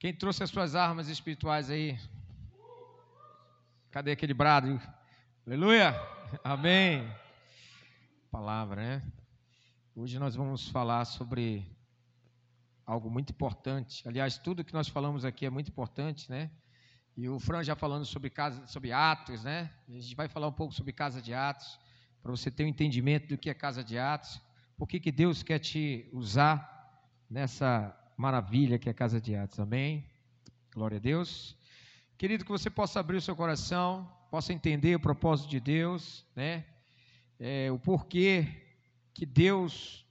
Quem trouxe as suas armas espirituais aí? Cadê aquele brado? Aleluia! Amém! Palavra, né? Hoje nós vamos falar sobre algo muito importante. Aliás, tudo que nós falamos aqui é muito importante, né? E o Fran já falando sobre casa, sobre Atos, né? A gente vai falar um pouco sobre casa de Atos, para você ter um entendimento do que é casa de Atos, por que, que Deus quer te usar nessa maravilha que é a casa de Atos. Amém? Glória a Deus. Querido, que você possa abrir o seu coração, possa entender o propósito de Deus, né? É, o porquê que Deus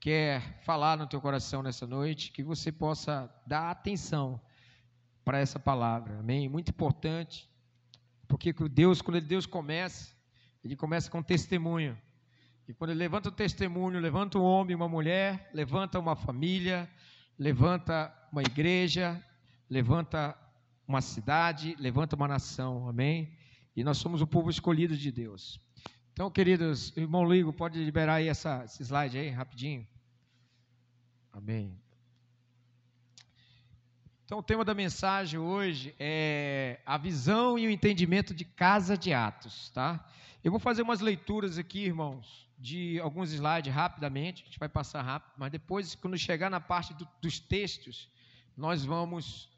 quer falar no teu coração nessa noite, que você possa dar atenção para essa palavra. Amém? Muito importante, porque Deus, quando Deus começa, ele começa com testemunho. E quando ele levanta o testemunho, levanta um homem, uma mulher, levanta uma família, levanta uma igreja, levanta uma cidade, levanta uma nação, amém? E nós somos o povo escolhido de Deus. Então, queridos, irmão Ligo, pode liberar aí essa, esse slide aí, rapidinho. Amém. Então, o tema da mensagem hoje é a visão e o entendimento de casa de Atos, tá? Eu vou fazer umas leituras aqui, irmãos, de alguns slides rapidamente, a gente vai passar rápido, mas depois, quando chegar na parte do, dos textos, nós vamos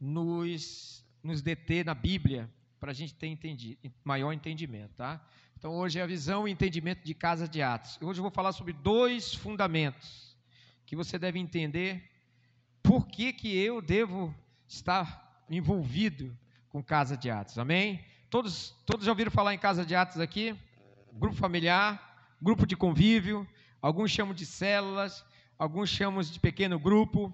nos, nos deter na Bíblia para a gente ter entendido, maior entendimento, tá? Então, hoje é a visão e entendimento de casa de Atos. Hoje eu vou falar sobre dois fundamentos que você deve entender por que, que eu devo estar envolvido com casa de Atos, amém? Todos, todos já ouviram falar em casa de Atos aqui? Grupo familiar, grupo de convívio, alguns chamam de células, alguns chamam de pequeno grupo,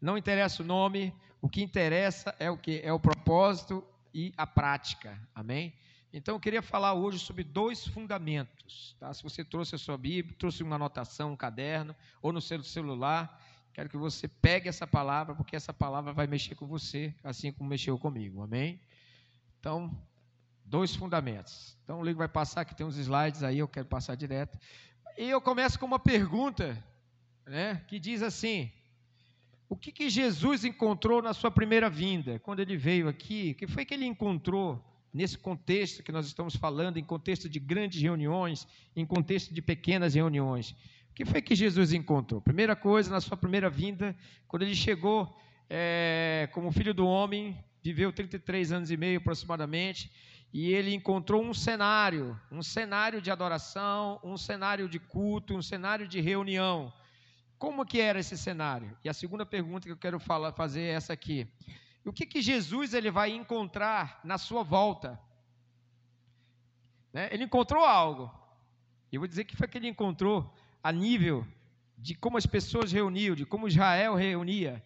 não interessa o nome, o que interessa é o que? É o propósito e a prática, amém? Então eu queria falar hoje sobre dois fundamentos, tá? Se você trouxe a sua Bíblia, trouxe uma anotação, um caderno, ou no seu celular, quero que você pegue essa palavra, porque essa palavra vai mexer com você, assim como mexeu comigo, amém? Então, Dois fundamentos. Então o livro vai passar, que tem uns slides aí, eu quero passar direto. E eu começo com uma pergunta, né, que diz assim: O que, que Jesus encontrou na sua primeira vinda, quando ele veio aqui? O que foi que ele encontrou nesse contexto que nós estamos falando, em contexto de grandes reuniões, em contexto de pequenas reuniões? O que foi que Jesus encontrou? Primeira coisa, na sua primeira vinda, quando ele chegou é, como filho do homem, viveu 33 anos e meio aproximadamente, e ele encontrou um cenário, um cenário de adoração, um cenário de culto, um cenário de reunião. Como que era esse cenário? E a segunda pergunta que eu quero falar, fazer é essa aqui. O que, que Jesus ele vai encontrar na sua volta? Né? Ele encontrou algo. Eu vou dizer que foi que ele encontrou a nível de como as pessoas reuniam, de como Israel reunia.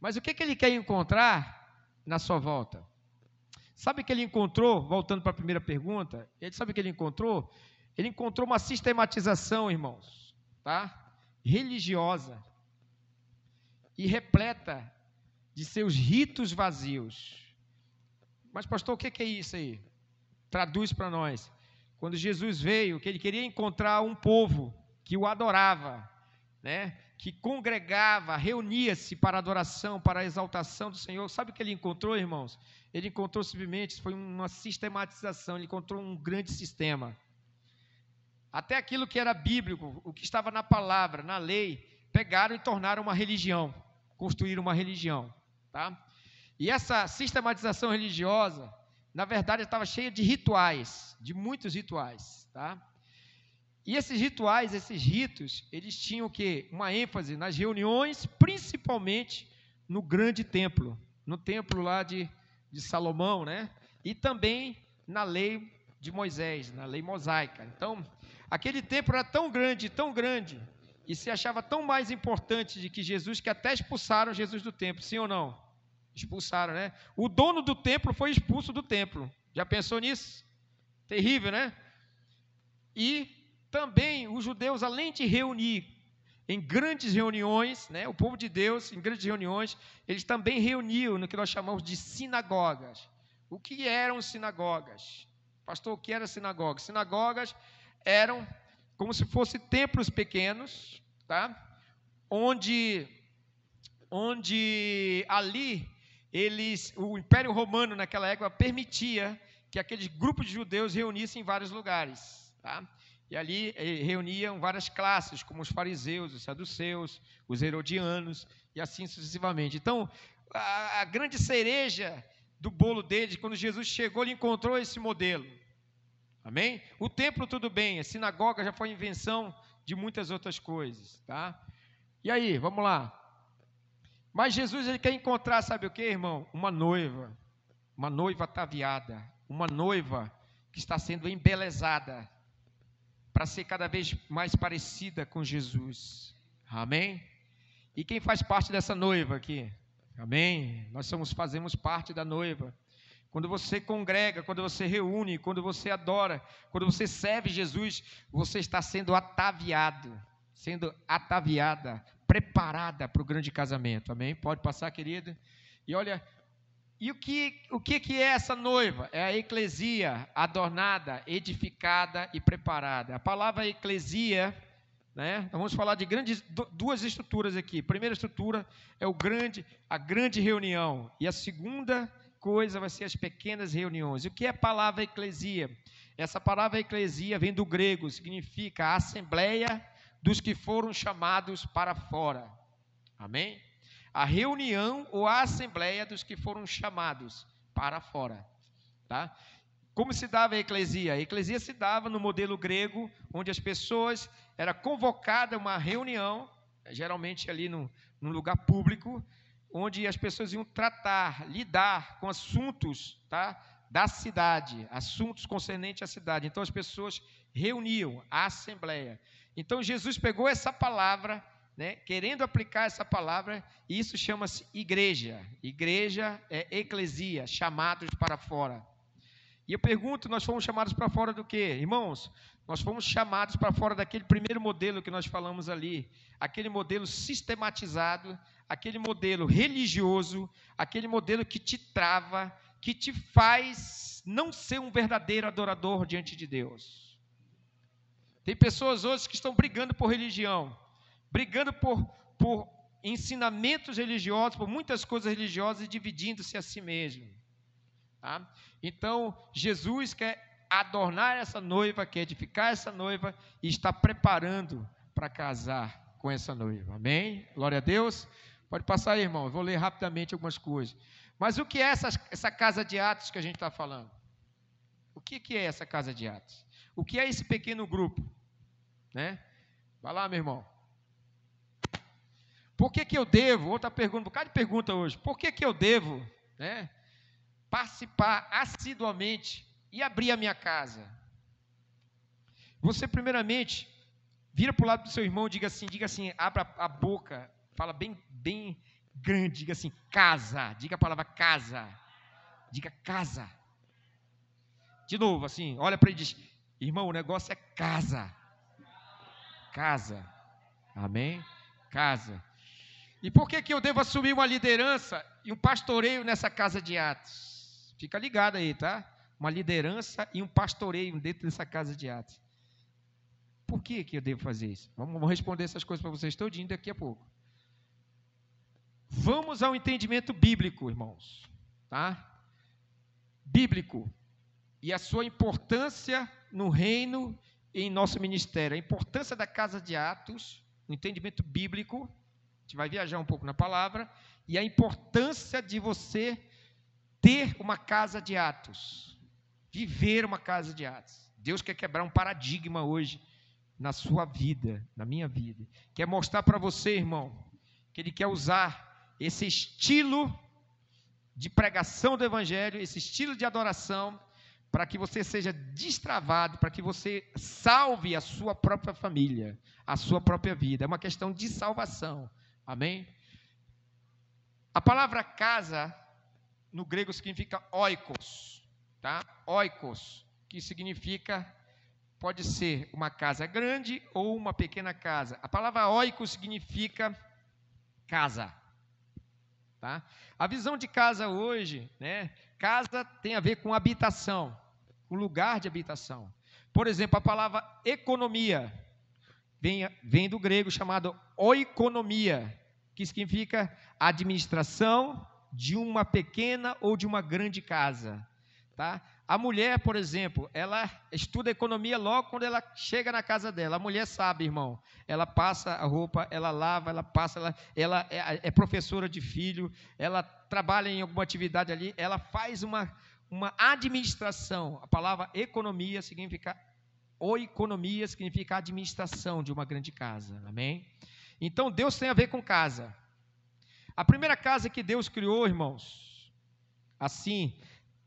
Mas o que, que ele quer encontrar na sua volta? Sabe o que ele encontrou? Voltando para a primeira pergunta, ele sabe o que ele encontrou? Ele encontrou uma sistematização, irmãos, tá? Religiosa e repleta de seus ritos vazios. Mas, pastor, o que é isso aí? Traduz para nós. Quando Jesus veio, que ele queria encontrar um povo que o adorava, né? Que congregava, reunia-se para adoração, para a exaltação do Senhor. Sabe o que ele encontrou, irmãos? Ele encontrou simplesmente, foi uma sistematização, ele encontrou um grande sistema. Até aquilo que era bíblico, o que estava na palavra, na lei, pegaram e tornaram uma religião, construíram uma religião. Tá? E essa sistematização religiosa, na verdade, estava cheia de rituais, de muitos rituais. Tá? E esses rituais, esses ritos, eles tinham o quê? Uma ênfase nas reuniões, principalmente no grande templo, no templo lá de, de Salomão, né? E também na lei de Moisés, na lei mosaica. Então, aquele templo era tão grande, tão grande, e se achava tão mais importante de que Jesus que até expulsaram Jesus do templo, sim ou não? Expulsaram, né? O dono do templo foi expulso do templo. Já pensou nisso? Terrível, né? E também os judeus, além de reunir em grandes reuniões, né, o povo de Deus, em grandes reuniões, eles também reuniam no que nós chamamos de sinagogas. O que eram sinagogas? Pastor, o que era sinagoga? Sinagogas eram como se fossem templos pequenos, tá? onde onde ali eles, o Império Romano naquela época permitia que aqueles grupos de judeus reunissem em vários lugares, tá? E ali eh, reuniam várias classes, como os fariseus, os saduceus, os herodianos e assim sucessivamente. Então, a, a grande cereja do bolo deles, quando Jesus chegou, ele encontrou esse modelo. Amém? O templo, tudo bem, a sinagoga já foi invenção de muitas outras coisas, tá? E aí, vamos lá. Mas Jesus ele quer encontrar, sabe o que, irmão? Uma noiva, uma noiva ataviada, uma noiva que está sendo embelezada para ser cada vez mais parecida com Jesus. Amém? E quem faz parte dessa noiva aqui? Amém? Nós somos, fazemos parte da noiva. Quando você congrega, quando você reúne, quando você adora, quando você serve Jesus, você está sendo ataviado, sendo ataviada, preparada para o grande casamento. Amém? Pode passar, querida? E olha, e o que, o que, que é essa noiva? É a eclesia adornada, edificada e preparada. A palavra eclesia, né? Vamos falar de grandes, duas estruturas aqui. A primeira estrutura é o grande, a grande reunião. E a segunda coisa vai ser as pequenas reuniões. E o que é a palavra eclesia? Essa palavra eclesia vem do grego, significa a assembleia dos que foram chamados para fora. Amém? A reunião ou a assembleia dos que foram chamados para fora. Tá? Como se dava a eclesia? A eclesia se dava no modelo grego, onde as pessoas era convocada uma reunião, geralmente ali no, num lugar público, onde as pessoas iam tratar, lidar com assuntos tá, da cidade, assuntos concernentes à cidade. Então as pessoas reuniam a assembleia. Então Jesus pegou essa palavra né, querendo aplicar essa palavra, isso chama-se igreja. Igreja é eclesia, chamados para fora. E eu pergunto, nós fomos chamados para fora do quê? Irmãos, nós fomos chamados para fora daquele primeiro modelo que nós falamos ali, aquele modelo sistematizado, aquele modelo religioso, aquele modelo que te trava, que te faz não ser um verdadeiro adorador diante de Deus. Tem pessoas hoje que estão brigando por religião, brigando por, por ensinamentos religiosos, por muitas coisas religiosas e dividindo-se a si mesmo. Tá? Então, Jesus quer adornar essa noiva, quer edificar essa noiva e está preparando para casar com essa noiva. Amém? Glória a Deus. Pode passar aí, irmão. Eu vou ler rapidamente algumas coisas. Mas o que é essa, essa casa de Atos que a gente está falando? O que, que é essa casa de Atos? O que é esse pequeno grupo? Né? Vai lá, meu irmão. Por que, que eu devo? Outra pergunta, um bocado de pergunta hoje. Por que, que eu devo né, participar assiduamente e abrir a minha casa? Você, primeiramente, vira para o lado do seu irmão e diga assim, diga assim, abra a boca, fala bem, bem grande, diga assim, casa. Diga a palavra casa. Diga casa. De novo, assim, olha para ele e diz, irmão, o negócio é casa. Casa. Amém? Casa. E por que, que eu devo assumir uma liderança e um pastoreio nessa casa de Atos? Fica ligado aí, tá? Uma liderança e um pastoreio dentro dessa casa de Atos. Por que, que eu devo fazer isso? Vamos, responder essas coisas para vocês todinho daqui a pouco. Vamos ao entendimento bíblico, irmãos. Tá? Bíblico. E a sua importância no reino e em nosso ministério. A importância da casa de Atos, o entendimento bíblico gente vai viajar um pouco na palavra, e a importância de você ter uma casa de atos, viver uma casa de atos. Deus quer quebrar um paradigma hoje na sua vida, na minha vida. Quer mostrar para você, irmão, que Ele quer usar esse estilo de pregação do Evangelho, esse estilo de adoração, para que você seja destravado, para que você salve a sua própria família, a sua própria vida. É uma questão de salvação. Amém? A palavra casa no grego significa oikos, tá? Oikos, que significa pode ser uma casa grande ou uma pequena casa. A palavra oikos significa casa, tá? A visão de casa hoje, né? Casa tem a ver com habitação, com lugar de habitação. Por exemplo, a palavra economia vem, vem do grego chamado oikonomia, que significa administração de uma pequena ou de uma grande casa. Tá? A mulher, por exemplo, ela estuda economia logo quando ela chega na casa dela. A mulher sabe, irmão. Ela passa a roupa, ela lava, ela passa, ela, ela é, é professora de filho, ela trabalha em alguma atividade ali, ela faz uma, uma administração. A palavra economia significa ou economia significa administração de uma grande casa. Amém? Então Deus tem a ver com casa. A primeira casa que Deus criou, irmãos, assim,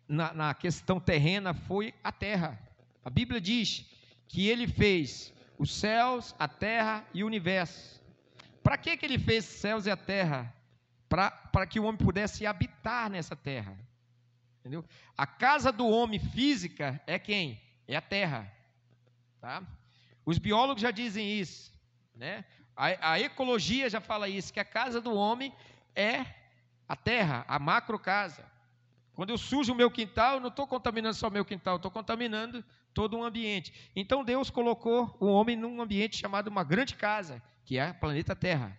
na, na questão terrena foi a terra. A Bíblia diz que ele fez os céus, a terra e o universo. Para que, que ele fez os céus e a terra? Para que o homem pudesse habitar nessa terra. Entendeu? A casa do homem física é quem? É a terra. Tá? Os biólogos já dizem isso. Né? A, a ecologia já fala isso, que a casa do homem é a terra, a macro casa. Quando eu sujo o meu quintal, eu não estou contaminando só o meu quintal, estou contaminando todo um ambiente. Então Deus colocou o homem num ambiente chamado uma grande casa, que é o planeta Terra.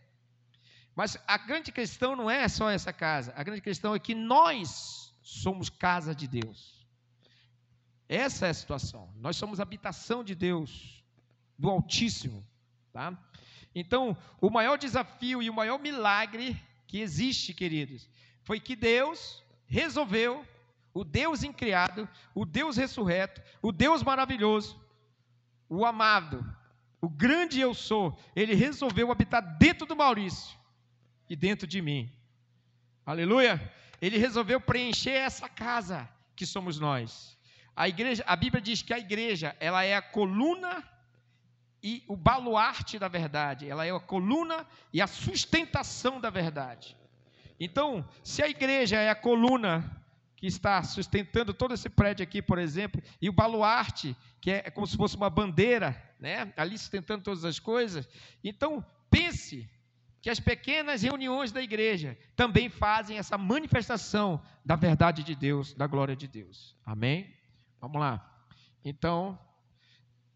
Mas a grande questão não é só essa casa, a grande questão é que nós somos casa de Deus. Essa é a situação. Nós somos habitação de Deus, do Altíssimo. Tá? Então, o maior desafio e o maior milagre que existe, queridos, foi que Deus resolveu, o Deus incriado, o Deus ressurreto, o Deus maravilhoso, o amado, o grande eu sou, ele resolveu habitar dentro do Maurício e dentro de mim. Aleluia! Ele resolveu preencher essa casa que somos nós. A igreja, a Bíblia diz que a igreja, ela é a coluna e o baluarte da verdade, ela é a coluna e a sustentação da verdade. Então, se a igreja é a coluna que está sustentando todo esse prédio aqui, por exemplo, e o baluarte, que é como se fosse uma bandeira, né, ali sustentando todas as coisas, então pense que as pequenas reuniões da igreja também fazem essa manifestação da verdade de Deus, da glória de Deus. Amém? Vamos lá. Então,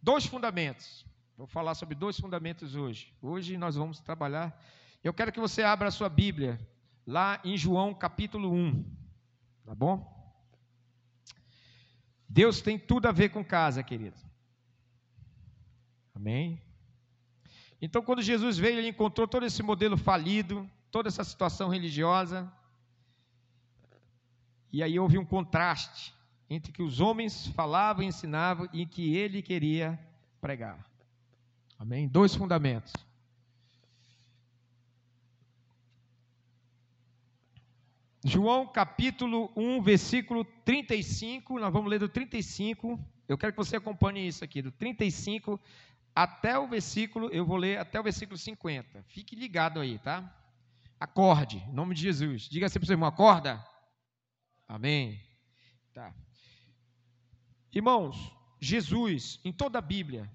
dois fundamentos. Vou falar sobre dois fundamentos hoje. Hoje nós vamos trabalhar. Eu quero que você abra a sua Bíblia lá em João capítulo 1. Tá bom? Deus tem tudo a ver com casa, querido. Amém? Então, quando Jesus veio, ele encontrou todo esse modelo falido, toda essa situação religiosa. E aí houve um contraste entre que os homens falavam e ensinavam e que ele queria pregar. Amém? Dois fundamentos. João capítulo 1, versículo 35, nós vamos ler do 35. Eu quero que você acompanhe isso aqui, do 35 até o versículo, eu vou ler até o versículo 50. Fique ligado aí, tá? Acorde, em nome de Jesus. Diga assim para o seu irmão: acorda. Amém. Tá. Irmãos, Jesus, em toda a Bíblia,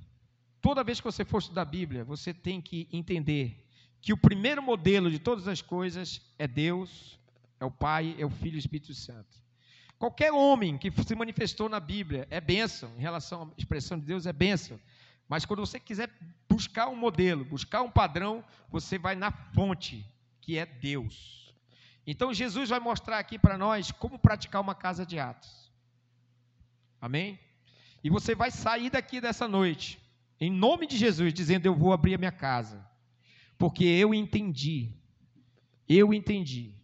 toda vez que você for estudar a Bíblia, você tem que entender que o primeiro modelo de todas as coisas é Deus é o Pai, é o Filho e o Espírito Santo. Qualquer homem que se manifestou na Bíblia é bênção, em relação à expressão de Deus é bênção. Mas quando você quiser buscar um modelo, buscar um padrão, você vai na fonte, que é Deus. Então Jesus vai mostrar aqui para nós como praticar uma casa de atos. Amém? E você vai sair daqui dessa noite, em nome de Jesus, dizendo: Eu vou abrir a minha casa, porque eu entendi, eu entendi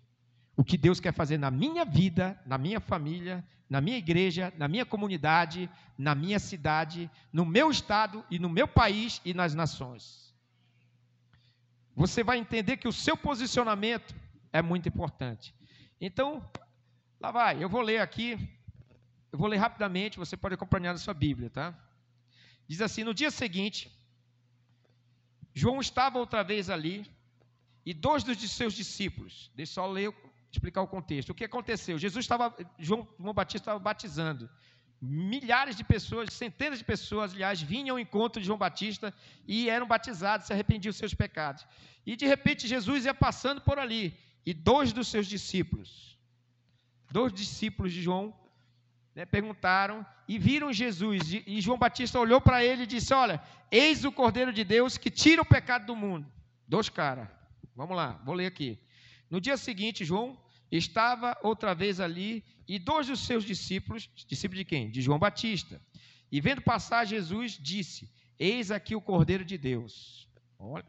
o que Deus quer fazer na minha vida, na minha família, na minha igreja, na minha comunidade, na minha cidade, no meu estado e no meu país e nas nações. Você vai entender que o seu posicionamento é muito importante. Então, lá vai, eu vou ler aqui, eu vou ler rapidamente, você pode acompanhar na sua Bíblia, tá? Diz assim: no dia seguinte, João estava outra vez ali, e dois dos seus discípulos, deixa eu só ler explicar o contexto. O que aconteceu? Jesus estava, João, João Batista estava batizando. Milhares de pessoas, centenas de pessoas, aliás, vinham ao encontro de João Batista e eram batizados, se arrependiam dos seus pecados. E de repente Jesus ia passando por ali, e dois dos seus discípulos, dois discípulos de João, né, perguntaram e viram Jesus. E João Batista olhou para ele e disse: Olha, eis o Cordeiro de Deus que tira o pecado do mundo. Dois caras. Vamos lá, vou ler aqui. No dia seguinte, João estava outra vez ali e dois dos seus discípulos, discípulos de quem? De João Batista. E vendo passar Jesus, disse: Eis aqui o Cordeiro de Deus. Olha,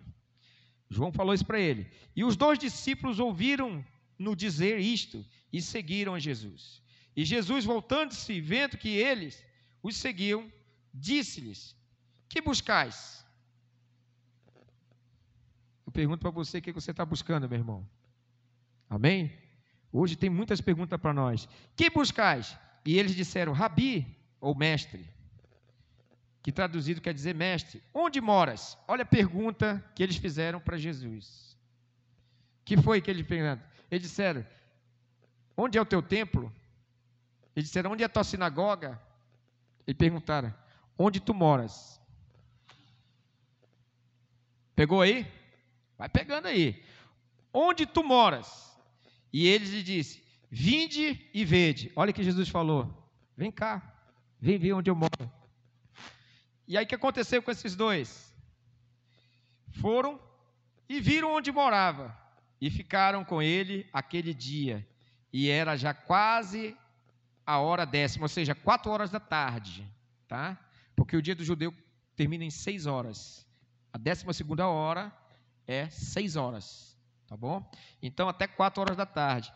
João falou isso para ele. E os dois discípulos ouviram no dizer isto e seguiram a Jesus. E Jesus, voltando-se, vendo que eles os seguiam, disse-lhes: Que buscais? Eu pergunto para você o que você está buscando, meu irmão. Amém? Hoje tem muitas perguntas para nós. Que buscais? E eles disseram: Rabi, ou mestre, que traduzido quer dizer mestre. Onde moras? Olha a pergunta que eles fizeram para Jesus. Que foi que eles perguntaram? Eles disseram: Onde é o teu templo? Eles disseram: Onde é a tua sinagoga? E perguntaram: Onde tu moras? Pegou aí? Vai pegando aí. Onde tu moras? E eles lhe disse: Vinde e vede. Olha o que Jesus falou. Vem cá. Vem ver onde eu moro. E aí o que aconteceu com esses dois? Foram e viram onde morava e ficaram com ele aquele dia. E era já quase a hora décima, ou seja, quatro horas da tarde, tá? Porque o dia do judeu termina em seis horas. A décima segunda hora é seis horas, tá bom? Então até quatro horas da tarde.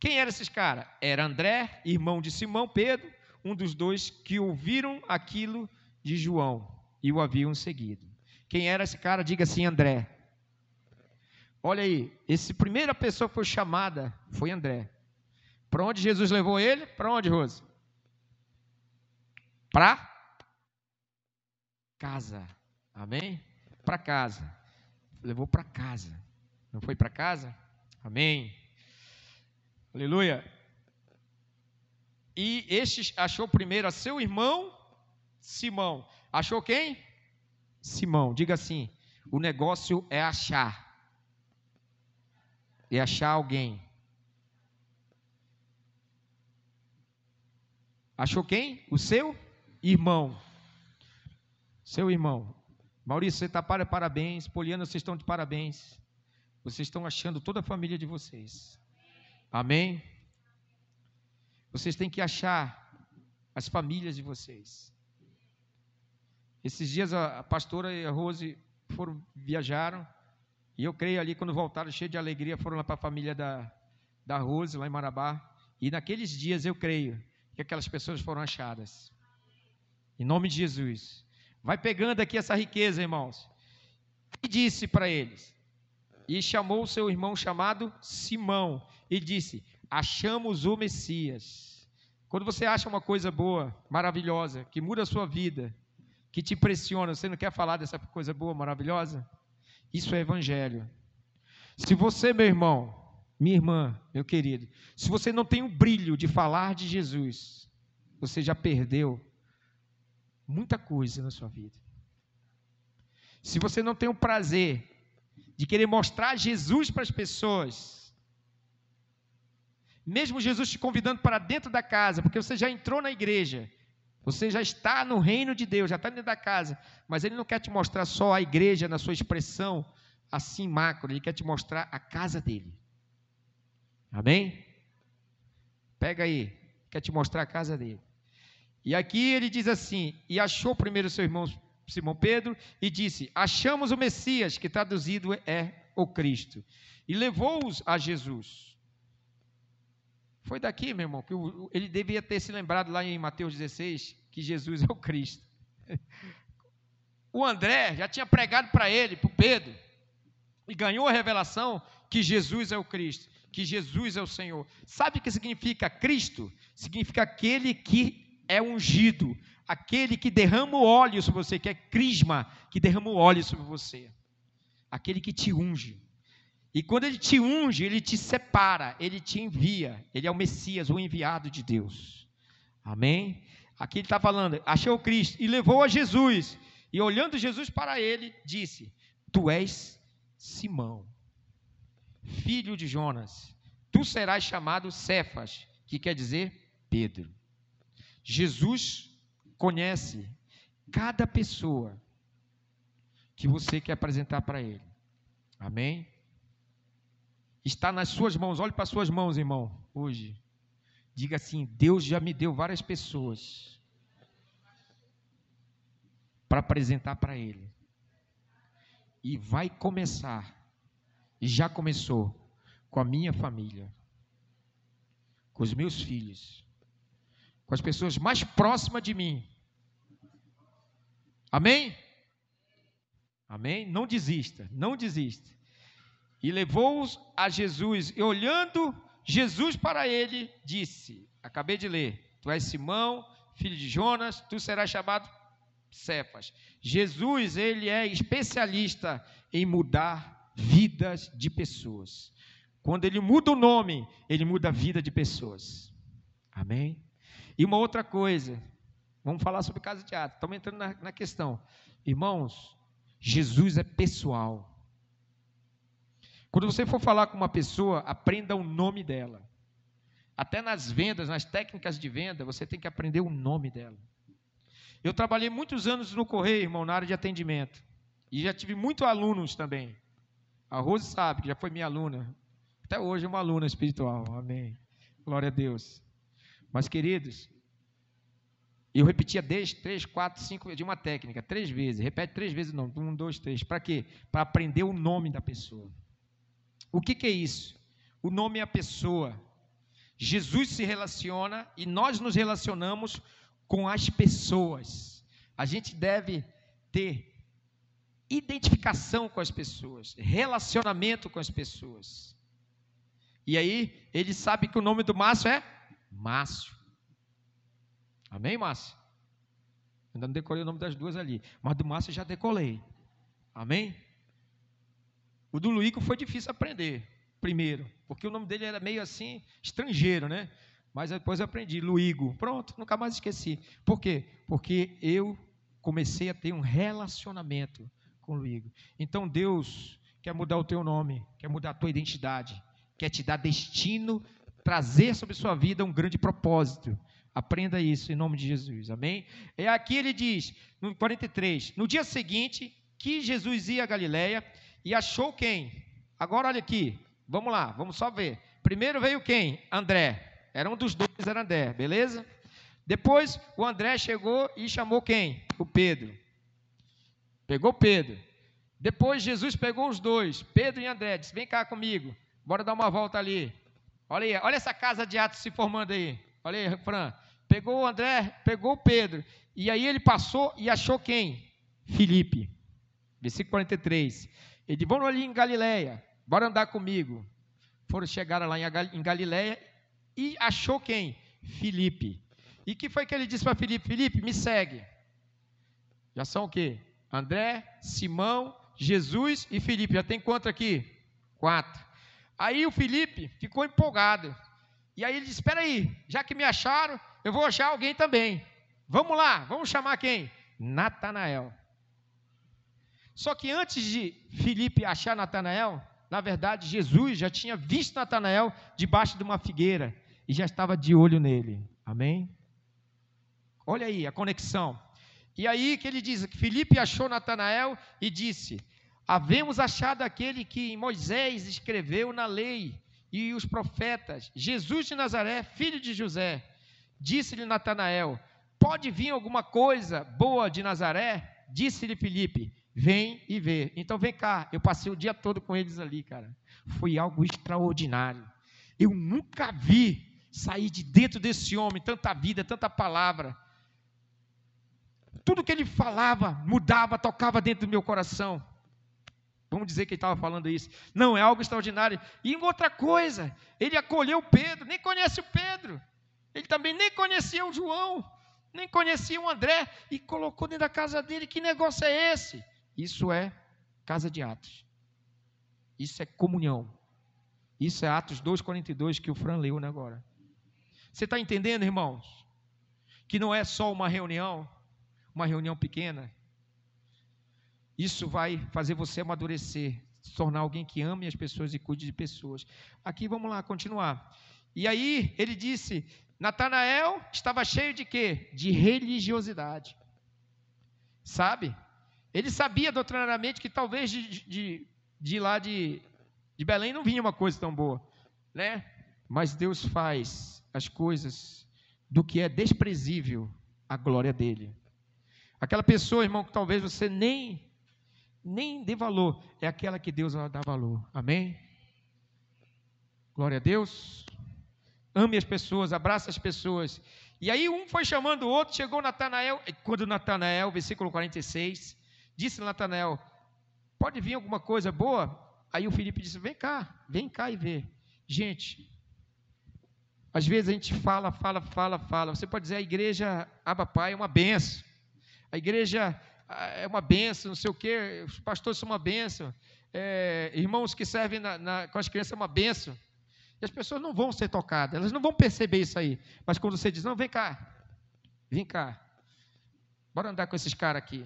Quem eram esses caras? Era André, irmão de Simão Pedro, um dos dois que ouviram aquilo de João e o haviam seguido. Quem era esse cara? Diga assim, André. Olha aí, essa primeira pessoa que foi chamada foi André. Para onde Jesus levou ele? Para onde, Rose? Para casa. Amém? Para casa. Levou para casa. Não foi para casa? Amém. Aleluia. E este achou primeiro a seu irmão Simão. Achou quem? Simão. Diga assim: o negócio é achar e achar alguém. Achou quem? O seu irmão. Seu irmão. Maurício, você está para parabéns. Poliana, vocês estão de parabéns. Vocês estão achando toda a família de vocês. Amém? Vocês têm que achar as famílias de vocês. Esses dias a pastora e a Rose foram viajaram e eu creio ali, quando voltaram, cheio de alegria, foram lá para a família da, da Rose, lá em Marabá. E naqueles dias eu creio que aquelas pessoas foram achadas. Em nome de Jesus. Vai pegando aqui essa riqueza, irmãos. E disse para eles: E chamou o seu irmão chamado Simão, e disse: Achamos o Messias. Quando você acha uma coisa boa, maravilhosa, que muda a sua vida, que te impressiona, você não quer falar dessa coisa boa, maravilhosa? Isso é evangelho. Se você, meu irmão, minha irmã, meu querido, se você não tem o brilho de falar de Jesus, você já perdeu muita coisa na sua vida. Se você não tem o prazer de querer mostrar Jesus para as pessoas, mesmo Jesus te convidando para dentro da casa, porque você já entrou na igreja, você já está no reino de Deus, já está dentro da casa, mas Ele não quer te mostrar só a igreja na sua expressão assim macro, Ele quer te mostrar a casa dele. Amém? Pega aí, quer te mostrar a casa dele. E aqui ele diz assim: E achou primeiro seu irmão Simão Pedro e disse: Achamos o Messias, que traduzido é o Cristo. E levou-os a Jesus. Foi daqui, meu irmão, que ele devia ter se lembrado lá em Mateus 16 que Jesus é o Cristo. O André já tinha pregado para ele, para Pedro, e ganhou a revelação que Jesus é o Cristo, que Jesus é o Senhor. Sabe o que significa Cristo? Significa aquele que é ungido, aquele que derrama o óleo sobre você, que é crisma, que derrama o óleo sobre você, aquele que te unge. E quando ele te unge, ele te separa, ele te envia. Ele é o Messias, o enviado de Deus. Amém? Aqui ele está falando, achou Cristo e levou a Jesus. E olhando Jesus para ele, disse: Tu és Simão, filho de Jonas. Tu serás chamado Cefas, que quer dizer Pedro. Jesus conhece cada pessoa que você quer apresentar para ele. Amém? está nas suas mãos. Olhe para as suas mãos, irmão, hoje. Diga assim: Deus já me deu várias pessoas para apresentar para Ele. E vai começar, já começou, com a minha família, com os meus filhos, com as pessoas mais próximas de mim. Amém? Amém? Não desista, não desista. E levou-os a Jesus, e olhando Jesus para ele, disse: Acabei de ler, tu és Simão, filho de Jonas, tu serás chamado Cefas. Jesus, ele é especialista em mudar vidas de pessoas. Quando ele muda o nome, ele muda a vida de pessoas. Amém? E uma outra coisa, vamos falar sobre casa de ato. Estamos entrando na, na questão. Irmãos, Jesus é pessoal. Quando você for falar com uma pessoa, aprenda o nome dela. Até nas vendas, nas técnicas de venda, você tem que aprender o nome dela. Eu trabalhei muitos anos no Correio, irmão, na área de atendimento. E já tive muitos alunos também. A Rose sabe, que já foi minha aluna. Até hoje é uma aluna espiritual. Amém. Glória a Deus. Mas, queridos, eu repetia 10, 3, 4, 5 de uma técnica, três vezes. Repete três vezes o nome. Um, dois, três. Para quê? Para aprender o nome da pessoa. O que, que é isso? O nome é a pessoa. Jesus se relaciona e nós nos relacionamos com as pessoas. A gente deve ter identificação com as pessoas, relacionamento com as pessoas. E aí, ele sabe que o nome do Márcio é Márcio. Amém, Márcio? Ainda não decorei o nome das duas ali, mas do Márcio já decolei. Amém? O do Luíco foi difícil aprender, primeiro, porque o nome dele era meio assim, estrangeiro, né? Mas depois eu aprendi, Luigo. Pronto, nunca mais esqueci. Por quê? Porque eu comecei a ter um relacionamento com o Luigo. Então Deus quer mudar o teu nome, quer mudar a tua identidade, quer te dar destino, trazer sobre sua vida um grande propósito. Aprenda isso em nome de Jesus, amém? É aqui ele diz, no 43, no dia seguinte, que Jesus ia a Galiléia e achou quem? Agora olha aqui, vamos lá, vamos só ver. Primeiro veio quem? André. Era um dos dois, era André, beleza? Depois o André chegou e chamou quem? O Pedro. Pegou Pedro. Depois Jesus pegou os dois, Pedro e André, disse: Vem cá comigo, bora dar uma volta ali. Olha aí, olha essa casa de atos se formando aí. Olha aí, Fran. Pegou o André, pegou o Pedro. E aí ele passou e achou quem? Felipe. Versículo 43. Ele disse: Vamos ali em Galileia, bora andar comigo. Foram chegar lá em Galileia e achou quem? Filipe. E que foi que ele disse para Filipe? Filipe, me segue. Já são o quê? André, Simão, Jesus e Filipe. Já tem quanto aqui? Quatro. Aí o Filipe ficou empolgado. E aí ele disse: Espera aí, já que me acharam, eu vou achar alguém também. Vamos lá, vamos chamar quem? Natanael. Só que antes de Filipe achar Natanael, na verdade, Jesus já tinha visto Natanael debaixo de uma figueira e já estava de olho nele. Amém? Olha aí a conexão. E aí que ele diz Felipe achou Natanael e disse: Havemos achado aquele que Moisés escreveu na lei e os profetas, Jesus de Nazaré, filho de José. Disse-lhe Natanael: Pode vir alguma coisa boa de Nazaré? Disse-lhe Felipe: Vem e vê. Então vem cá, eu passei o dia todo com eles ali, cara. Foi algo extraordinário. Eu nunca vi sair de dentro desse homem, tanta vida, tanta palavra. Tudo que ele falava mudava, tocava dentro do meu coração. Vamos dizer que ele estava falando isso. Não, é algo extraordinário. E outra coisa, ele acolheu Pedro, nem conhece o Pedro. Ele também nem conhecia o João, nem conhecia o André, e colocou dentro da casa dele. Que negócio é esse? Isso é casa de Atos. Isso é comunhão. Isso é Atos 2,42 que o Fran leu né, agora. Você está entendendo, irmãos? Que não é só uma reunião, uma reunião pequena. Isso vai fazer você amadurecer, se tornar alguém que ame as pessoas e cuide de pessoas. Aqui vamos lá, continuar. E aí ele disse: Natanael estava cheio de quê? De religiosidade. Sabe? Ele sabia doutrinariamente que talvez de, de, de lá de, De Belém não vinha uma coisa tão boa, né? Mas Deus faz as coisas do que é desprezível a glória dele. Aquela pessoa, irmão, que talvez você nem nem dê valor, é aquela que Deus dá valor. Amém? Glória a Deus. Ame as pessoas, abraça as pessoas. E aí um foi chamando o outro, chegou Natanael, quando Natanael, versículo 46, disse Natanael: "Pode vir alguma coisa boa?" Aí o Felipe disse: "Vem cá, vem cá e vê". Gente, às vezes a gente fala, fala, fala, fala. Você pode dizer a igreja Aba Pai é uma benção. A igreja ah, é uma benção, não sei o quê. Os pastores são uma benção. É, irmãos que servem na, na, com as crianças é uma benção. E as pessoas não vão ser tocadas, elas não vão perceber isso aí. Mas quando você diz, não, vem cá, vem cá, bora andar com esses caras aqui.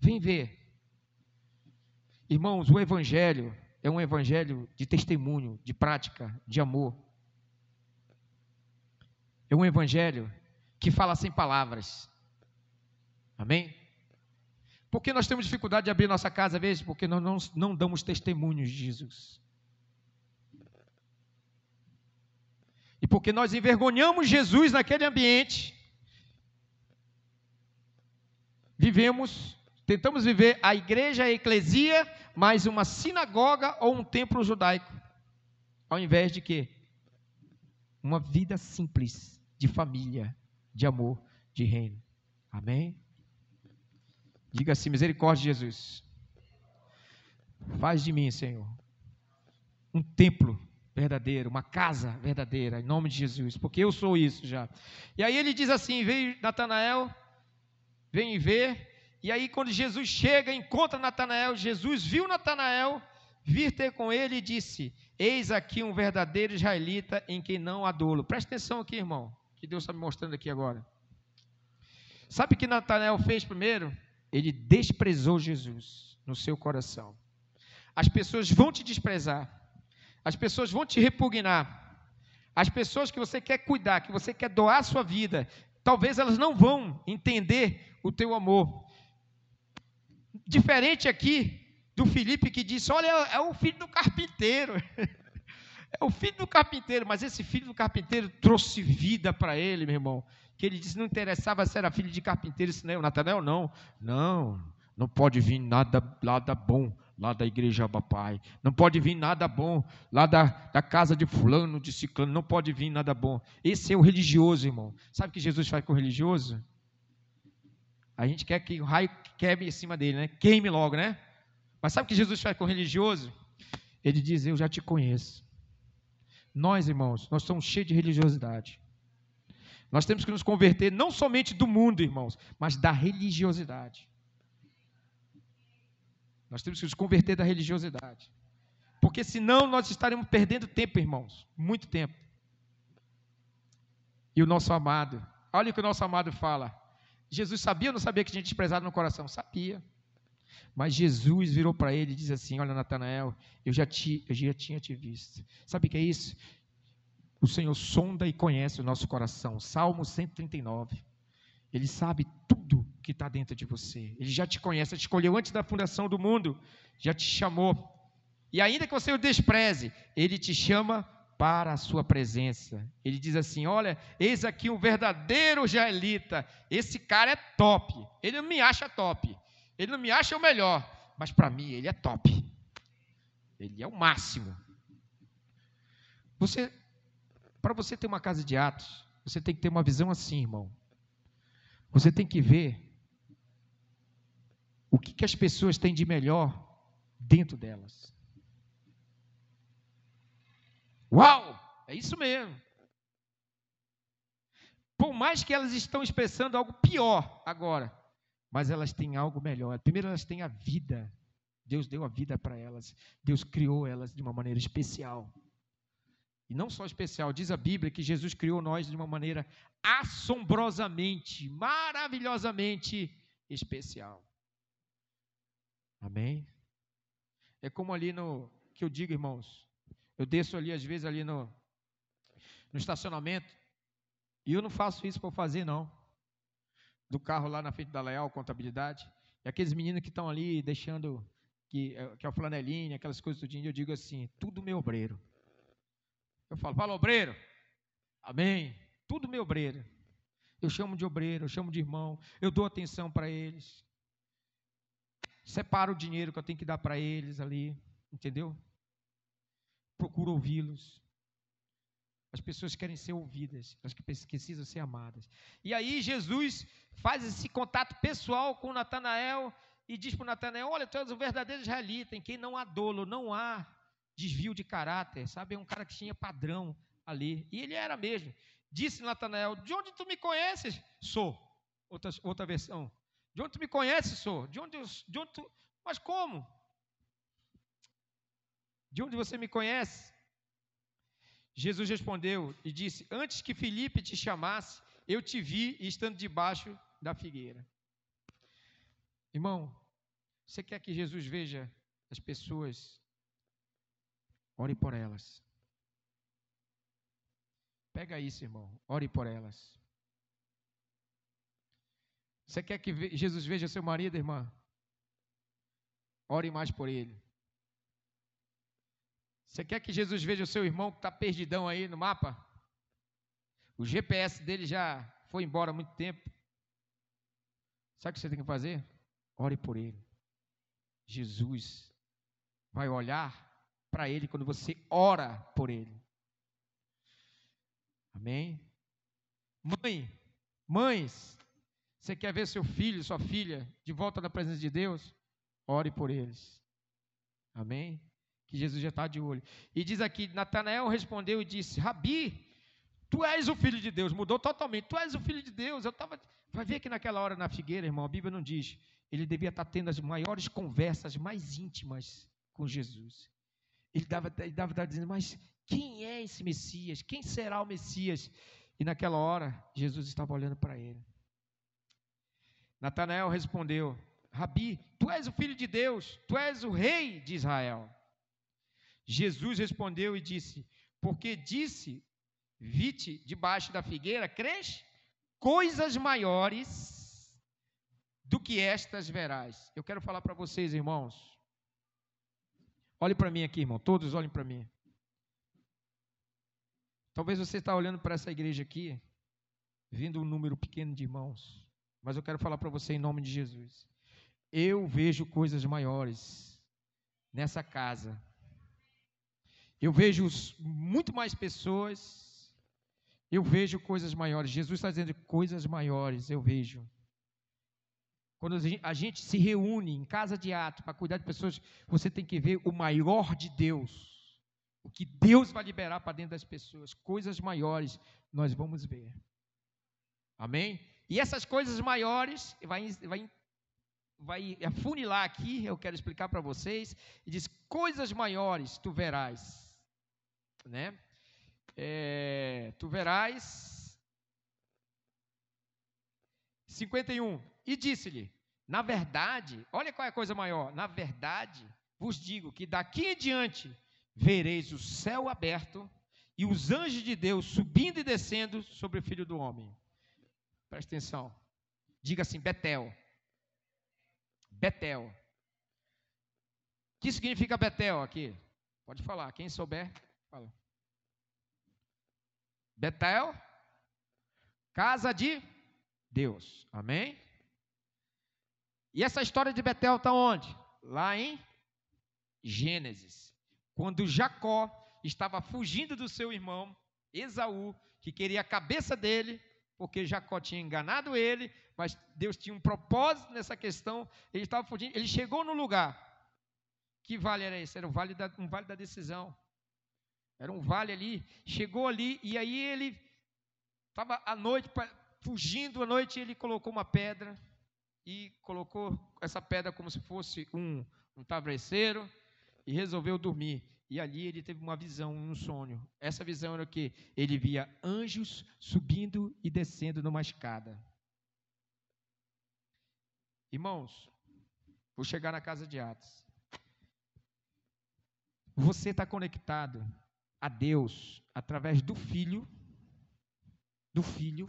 Vem ver. Irmãos, o Evangelho é um Evangelho de testemunho, de prática, de amor. É um evangelho que fala sem palavras. Amém? Por que nós temos dificuldade de abrir nossa casa às vezes? Porque nós não, não damos testemunhos de Jesus. E porque nós envergonhamos Jesus naquele ambiente, vivemos, tentamos viver a igreja, a eclesia, mais uma sinagoga ou um templo judaico. Ao invés de quê? Uma vida simples de família, de amor, de reino. Amém? Diga assim: misericórdia Jesus. Faz de mim, Senhor, um templo verdadeiro, uma casa verdadeira, em nome de Jesus, porque eu sou isso já. E aí ele diz assim: veio Natanael, vem ver. E aí, quando Jesus chega, encontra Natanael, Jesus viu Natanael vir ter com ele e disse: Eis aqui um verdadeiro israelita em quem não há dolo. Presta atenção aqui, irmão que Deus está me mostrando aqui agora. Sabe o que Natanael fez primeiro? Ele desprezou Jesus no seu coração. As pessoas vão te desprezar. As pessoas vão te repugnar. As pessoas que você quer cuidar, que você quer doar a sua vida, talvez elas não vão entender o teu amor. Diferente aqui do Felipe que disse: Olha, é o filho do carpinteiro. É o filho do carpinteiro, mas esse filho do carpinteiro trouxe vida para ele, meu irmão. Que ele disse: não interessava se era filho de carpinteiro, se não é o Natanael, não. Não, não pode vir nada, nada bom lá da igreja papai. Não pode vir nada bom lá da, da casa de fulano, de ciclano. Não pode vir nada bom. Esse é o religioso, irmão. Sabe o que Jesus faz com o religioso? A gente quer que o raio queime em cima dele, né? Queime logo, né? Mas sabe o que Jesus faz com o religioso? Ele diz: Eu já te conheço. Nós, irmãos, nós somos cheios de religiosidade. Nós temos que nos converter não somente do mundo, irmãos, mas da religiosidade. Nós temos que nos converter da religiosidade. Porque senão nós estaremos perdendo tempo, irmãos, muito tempo. E o nosso amado, olha o que o nosso amado fala. Jesus sabia ou não sabia que tinha desprezado no coração? Sabia. Mas Jesus virou para ele e disse assim: Olha, Natanael, eu já, te, eu já tinha te visto. Sabe o que é isso? O Senhor sonda e conhece o nosso coração. Salmo 139. Ele sabe tudo que está dentro de você. Ele já te conhece, te escolheu antes da fundação do mundo, já te chamou. E ainda que você o despreze, ele te chama para a sua presença. Ele diz assim: Olha, eis aqui um verdadeiro israelita. Esse cara é top. Ele não me acha top. Ele não me acha o melhor, mas para mim ele é top. Ele é o máximo. Você, para você ter uma casa de atos, você tem que ter uma visão assim, irmão. Você tem que ver o que, que as pessoas têm de melhor dentro delas. Uau! É isso mesmo. Por mais que elas estão expressando algo pior agora, mas elas têm algo melhor. Primeiro, elas têm a vida. Deus deu a vida para elas. Deus criou elas de uma maneira especial. E não só especial, diz a Bíblia que Jesus criou nós de uma maneira assombrosamente, maravilhosamente especial. Amém? É como ali no que eu digo, irmãos. Eu desço ali às vezes ali no no estacionamento e eu não faço isso para fazer não do carro lá na frente da Leal Contabilidade. E aqueles meninos que estão ali deixando que, é, que é o flanelinha, aquelas coisas do dia, eu digo assim, tudo meu obreiro. Eu falo, fala obreiro. Amém. Tudo meu obreiro. Eu chamo de obreiro, eu chamo de irmão, eu dou atenção para eles. Separo o dinheiro que eu tenho que dar para eles ali, entendeu? Procuro ouvi-los. As pessoas querem ser ouvidas, elas precisam ser amadas. E aí Jesus faz esse contato pessoal com Natanael e diz para Natanael: Olha, tu és o verdadeiro israelita, em quem não há dolo, não há desvio de caráter, sabe? É um cara que tinha padrão ali. E ele era mesmo. Disse Natanael: De onde tu me conheces? Sou. Outra, outra versão. De onde tu me conheces? Sou. De onde, de onde tu. Mas como? De onde você me conhece? Jesus respondeu e disse: Antes que Felipe te chamasse, eu te vi estando debaixo da figueira. Irmão, você quer que Jesus veja as pessoas? Ore por elas. Pega isso, irmão. Ore por elas. Você quer que Jesus veja seu marido, irmã? Ore mais por ele. Você quer que Jesus veja o seu irmão que está perdidão aí no mapa? O GPS dele já foi embora há muito tempo. Sabe o que você tem que fazer? Ore por ele. Jesus vai olhar para ele quando você ora por ele. Amém? Mãe, mães, você quer ver seu filho, sua filha de volta na presença de Deus? Ore por eles. Amém? Que Jesus já está de olho. E diz aqui: Natanael respondeu e disse: Rabi, tu és o filho de Deus. Mudou totalmente. Tu és o filho de Deus. Eu estava. Vai ver que naquela hora na figueira, irmão, a Bíblia não diz ele devia estar tendo as maiores conversas mais íntimas com Jesus. Ele dava, ele dava, dava dizendo, mas quem é esse Messias? Quem será o Messias? E naquela hora, Jesus estava olhando para ele. Natanael respondeu: Rabi, tu és o filho de Deus, tu és o rei de Israel. Jesus respondeu e disse: Porque disse, vi-te debaixo da figueira, crês? Coisas maiores do que estas verás. Eu quero falar para vocês, irmãos. Olhe para mim aqui, irmão. Todos olhem para mim. Talvez você está olhando para essa igreja aqui, vendo um número pequeno de irmãos. Mas eu quero falar para você em nome de Jesus. Eu vejo coisas maiores nessa casa. Eu vejo muito mais pessoas. Eu vejo coisas maiores. Jesus está dizendo coisas maiores. Eu vejo. Quando a gente se reúne em casa de ato para cuidar de pessoas, você tem que ver o maior de Deus. O que Deus vai liberar para dentro das pessoas. Coisas maiores nós vamos ver. Amém? E essas coisas maiores, vai, vai, vai afunilar aqui, eu quero explicar para vocês. E diz: coisas maiores tu verás. Né? É, tu verás. 51. E disse-lhe: Na verdade, olha qual é a coisa maior. Na verdade, vos digo que daqui em diante vereis o céu aberto e os anjos de Deus subindo e descendo sobre o filho do homem. Presta atenção. Diga assim: Betel. Betel. O que significa Betel aqui? Pode falar, quem souber, fala. Betel, casa de Deus. Amém? E essa história de Betel está onde? Lá em Gênesis. Quando Jacó estava fugindo do seu irmão Esaú, que queria a cabeça dele, porque Jacó tinha enganado ele, mas Deus tinha um propósito nessa questão. Ele estava fugindo, ele chegou no lugar. Que vale era esse? Era um vale da, um vale da decisão. Era um vale ali. Chegou ali e aí ele estava à noite, fugindo à noite, ele colocou uma pedra e colocou essa pedra como se fosse um, um travesseiro e resolveu dormir. E ali ele teve uma visão, um sonho. Essa visão era o que? Ele via anjos subindo e descendo numa escada. Irmãos, vou chegar na casa de Atos. Você está conectado a Deus através do Filho, do Filho,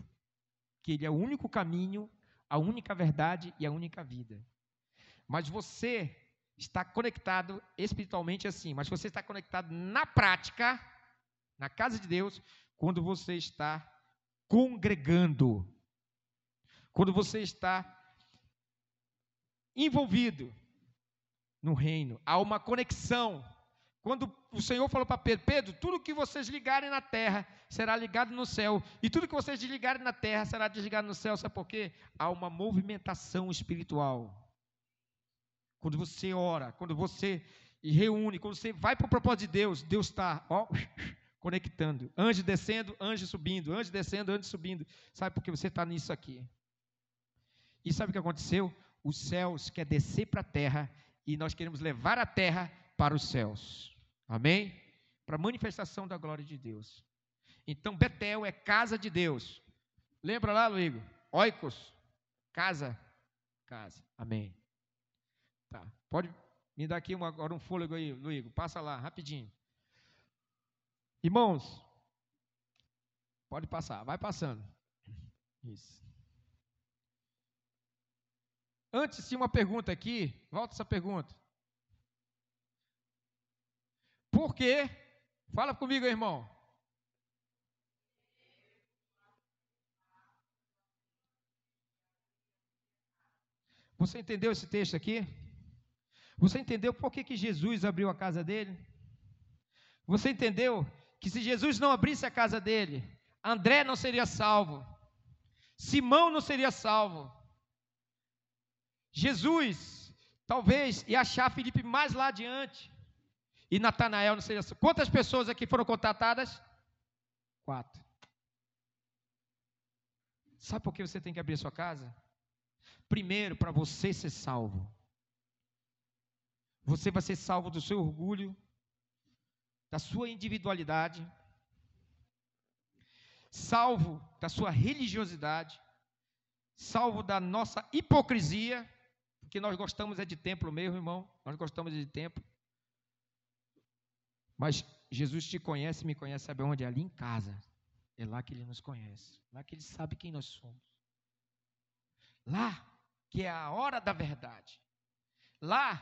que Ele é o único caminho a única verdade e a única vida. Mas você está conectado espiritualmente assim, mas você está conectado na prática, na casa de Deus, quando você está congregando, quando você está envolvido no reino, há uma conexão. Quando o Senhor falou para Pedro: Pedro, tudo que vocês ligarem na terra será ligado no céu, e tudo que vocês desligarem na terra será desligado no céu, sabe por quê? Há uma movimentação espiritual. Quando você ora, quando você reúne, quando você vai para o propósito de Deus, Deus está conectando. Anjo descendo, anjo subindo, anjo descendo, anjo subindo. Sabe por que você está nisso aqui? E sabe o que aconteceu? Os céus quer descer para a terra e nós queremos levar a terra para os céus. Amém? Para a manifestação da glória de Deus. Então, Betel é casa de Deus. Lembra lá, Luigo? Oikos, casa, casa. Amém. Tá. Pode me dar aqui uma, agora um fôlego aí, Luigo. Passa lá, rapidinho. Irmãos, pode passar, vai passando. Isso. Antes tinha uma pergunta aqui, volta essa pergunta. Por quê? Fala comigo, irmão. Você entendeu esse texto aqui? Você entendeu por que, que Jesus abriu a casa dele? Você entendeu que se Jesus não abrisse a casa dele, André não seria salvo, Simão não seria salvo, Jesus talvez ia achar Felipe mais lá adiante, e Natanael não salvo. Quantas pessoas aqui foram contatadas? Quatro. Sabe por que você tem que abrir sua casa? Primeiro, para você ser salvo. Você vai ser salvo do seu orgulho, da sua individualidade, salvo da sua religiosidade, salvo da nossa hipocrisia, porque nós gostamos é de templo mesmo, irmão, nós gostamos de templo. Mas Jesus te conhece, me conhece, sabe onde? É ali em casa. É lá que ele nos conhece, lá que ele sabe quem nós somos. Lá que é a hora da verdade. Lá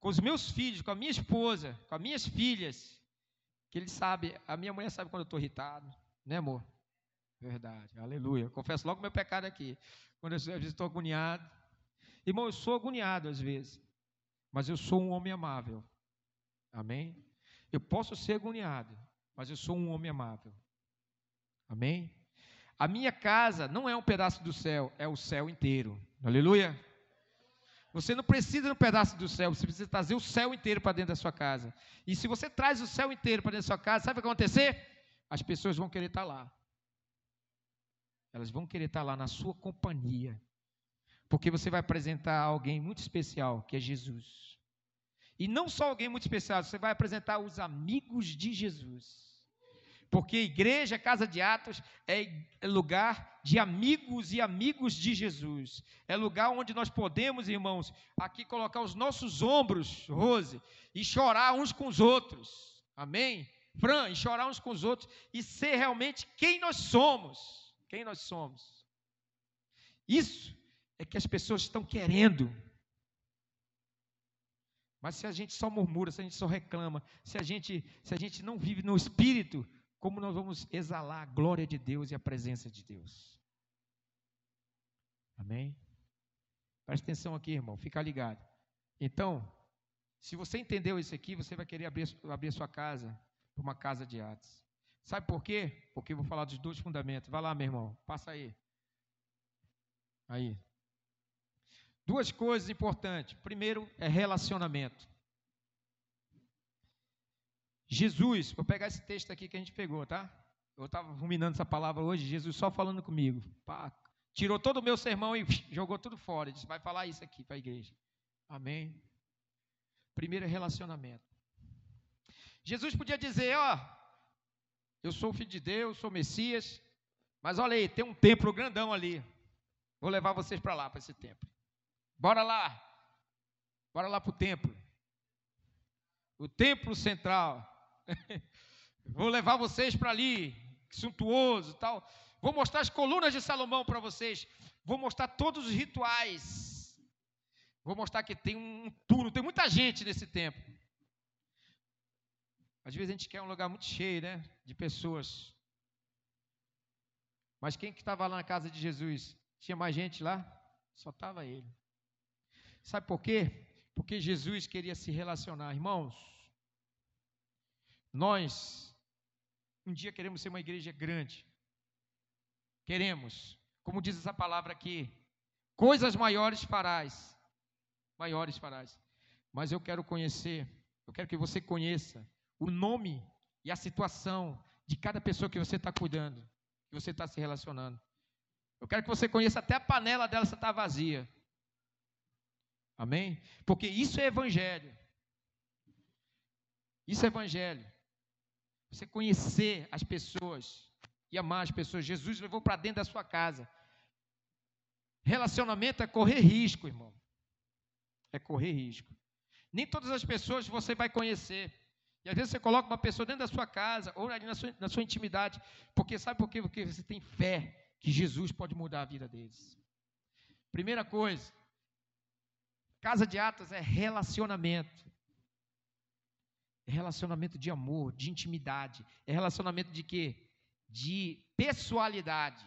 com os meus filhos, com a minha esposa, com as minhas filhas, que ele sabe, a minha mulher sabe quando eu estou irritado, né, amor? Verdade, aleluia. confesso logo meu pecado aqui. Quando eu, às vezes estou agoniado. Irmão, eu sou agoniado às vezes, mas eu sou um homem amável. Amém? Eu posso ser agoniado, mas eu sou um homem amável. Amém? A minha casa não é um pedaço do céu, é o céu inteiro. Aleluia. Você não precisa de um pedaço do céu, você precisa trazer o céu inteiro para dentro da sua casa. E se você traz o céu inteiro para dentro da sua casa, sabe o que vai acontecer? As pessoas vão querer estar lá. Elas vão querer estar lá na sua companhia. Porque você vai apresentar alguém muito especial, que é Jesus. E não só alguém muito especial, você vai apresentar os amigos de Jesus. Porque igreja, casa de Atos, é lugar de amigos e amigos de Jesus. É lugar onde nós podemos, irmãos, aqui colocar os nossos ombros, Rose, e chorar uns com os outros. Amém? Fran, e chorar uns com os outros e ser realmente quem nós somos. Quem nós somos. Isso é que as pessoas estão querendo. Mas se a gente só murmura, se a gente só reclama, se a gente, se a gente não vive no espírito, como nós vamos exalar a glória de Deus e a presença de Deus. Amém? Preste atenção aqui, irmão, fica ligado. Então, se você entendeu isso aqui, você vai querer abrir, abrir sua casa para uma casa de atos. Sabe por quê? Porque eu vou falar dos dois fundamentos. Vai lá, meu irmão, passa aí. Aí. Duas coisas importantes. Primeiro é relacionamento. Jesus, vou pegar esse texto aqui que a gente pegou, tá? Eu estava ruminando essa palavra hoje, Jesus só falando comigo. Pá, tirou todo o meu sermão e jogou tudo fora. Disse, vai falar isso aqui para a igreja. Amém? Primeiro é relacionamento. Jesus podia dizer, ó, eu sou filho de Deus, sou Messias, mas olha aí, tem um templo grandão ali. Vou levar vocês para lá, para esse templo. Bora lá. Bora lá para o templo. O templo central. Vou levar vocês para ali, suntuoso tal. Vou mostrar as colunas de Salomão para vocês. Vou mostrar todos os rituais. Vou mostrar que tem um turno, tem muita gente nesse tempo. Às vezes a gente quer um lugar muito cheio, né? De pessoas. Mas quem que estava lá na casa de Jesus? Tinha mais gente lá? Só estava ele. Sabe por quê? Porque Jesus queria se relacionar. Irmãos, nós um dia queremos ser uma igreja grande. Queremos, como diz essa palavra aqui, coisas maiores farás. Maiores farás. Mas eu quero conhecer, eu quero que você conheça o nome e a situação de cada pessoa que você está cuidando, que você está se relacionando. Eu quero que você conheça até a panela dela se está vazia. Amém? Porque isso é evangelho. Isso é evangelho. Você conhecer as pessoas e amar as pessoas. Jesus levou para dentro da sua casa. Relacionamento é correr risco, irmão. É correr risco. Nem todas as pessoas você vai conhecer. E às vezes você coloca uma pessoa dentro da sua casa ou ali na sua, na sua intimidade, porque sabe por quê? Porque você tem fé que Jesus pode mudar a vida deles. Primeira coisa, Casa de Atos é relacionamento. É relacionamento de amor, de intimidade. É relacionamento de quê? De pessoalidade.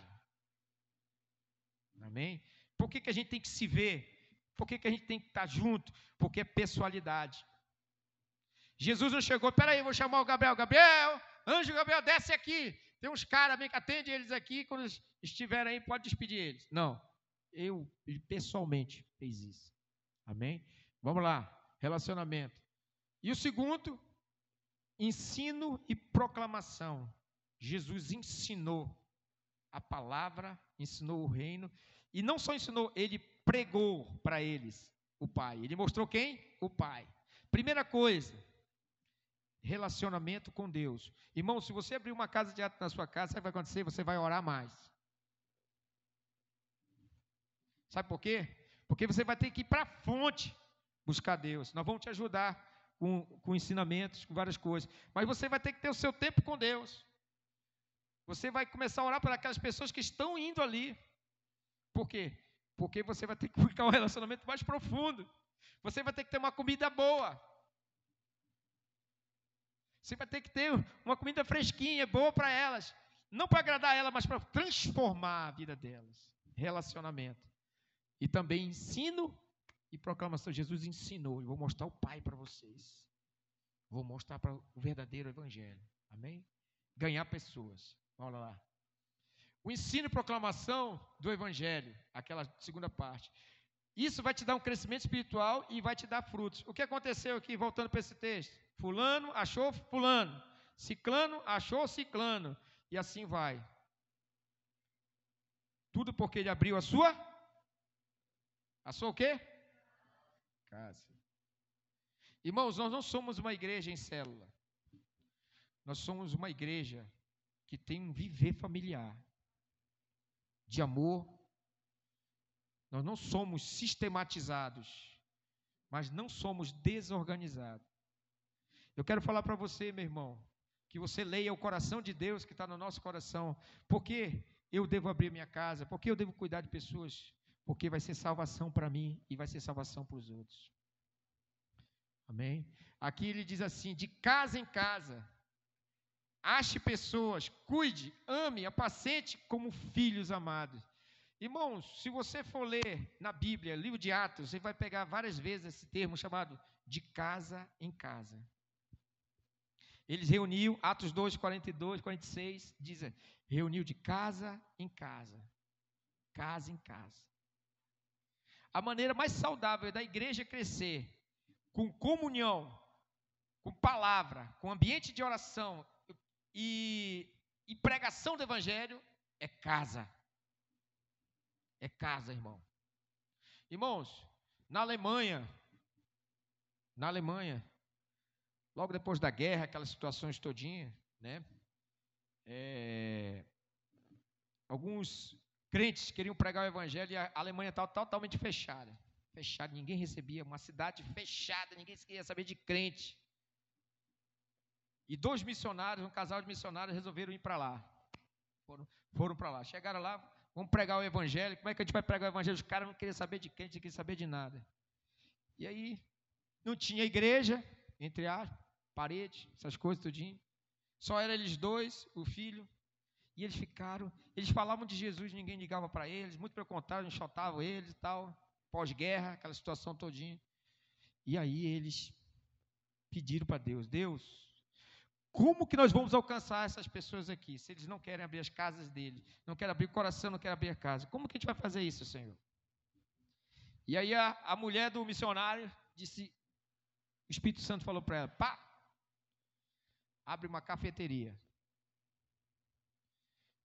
Amém? Por que, que a gente tem que se ver? Por que, que a gente tem que estar junto? Porque é pessoalidade. Jesus não chegou, peraí, vou chamar o Gabriel. Gabriel, anjo Gabriel, desce aqui. Tem uns caras, bem que atende eles aqui, quando estiverem aí, pode despedir eles. Não, eu pessoalmente fez isso. Amém? Vamos lá, relacionamento. E o segundo, ensino e proclamação. Jesus ensinou a palavra, ensinou o reino, e não só ensinou, ele pregou para eles o Pai. Ele mostrou quem? O Pai. Primeira coisa, relacionamento com Deus. Irmão, se você abrir uma casa de ato na sua casa, sabe o que vai acontecer? Você vai orar mais. Sabe por quê? Porque você vai ter que ir para a fonte buscar Deus. Nós vamos te ajudar com, com ensinamentos, com várias coisas. Mas você vai ter que ter o seu tempo com Deus. Você vai começar a orar por aquelas pessoas que estão indo ali. Por quê? Porque você vai ter que buscar um relacionamento mais profundo. Você vai ter que ter uma comida boa. Você vai ter que ter uma comida fresquinha, boa para elas. Não para agradar elas, mas para transformar a vida delas. Relacionamento. E também ensino e proclamação. Jesus ensinou. Eu vou mostrar o Pai para vocês. Vou mostrar para o verdadeiro Evangelho. Amém? Ganhar pessoas. Olha lá. O ensino e proclamação do Evangelho, aquela segunda parte. Isso vai te dar um crescimento espiritual e vai te dar frutos. O que aconteceu aqui, voltando para esse texto? Fulano achou Fulano. Ciclano achou Ciclano. E assim vai. Tudo porque ele abriu a sua a sua o quê? Casa. Irmãos, nós não somos uma igreja em célula. Nós somos uma igreja que tem um viver familiar, de amor. Nós não somos sistematizados, mas não somos desorganizados. Eu quero falar para você, meu irmão, que você leia o coração de Deus que está no nosso coração. Porque eu devo abrir minha casa? Porque eu devo cuidar de pessoas porque vai ser salvação para mim e vai ser salvação para os outros. Amém? Aqui ele diz assim: de casa em casa, ache pessoas, cuide, ame, apacente como filhos amados. Irmãos, se você for ler na Bíblia, livro de Atos, você vai pegar várias vezes esse termo chamado de casa em casa. Eles reuniam, Atos 2, 42, 46, dizem, reuniu de casa em casa. Casa em casa a maneira mais saudável da igreja crescer com comunhão, com palavra, com ambiente de oração e, e pregação do evangelho é casa. É casa, irmão. Irmãos, na Alemanha, na Alemanha, logo depois da guerra, aquelas situações todinha, né? É, alguns crentes queriam pregar o evangelho e a Alemanha estava totalmente fechada. Fechada, ninguém recebia. Uma cidade fechada, ninguém queria saber de crente. E dois missionários, um casal de missionários, resolveram ir para lá. Foram, foram para lá. Chegaram lá, vamos pregar o evangelho. Como é que a gente vai pregar o evangelho? Os caras não queriam saber de crente, não queriam saber de nada. E aí, não tinha igreja, entre as paredes, essas coisas tudinho. Só eram eles dois, o filho. E eles ficaram, eles falavam de Jesus, ninguém ligava para eles, muito pelo contrário, enxotavam eles e tal, pós-guerra, aquela situação todinha. E aí eles pediram para Deus, Deus, como que nós vamos alcançar essas pessoas aqui, se eles não querem abrir as casas deles, não querem abrir o coração, não querem abrir a casa? Como que a gente vai fazer isso, Senhor? E aí a, a mulher do missionário disse, o Espírito Santo falou para ela, pá, abre uma cafeteria.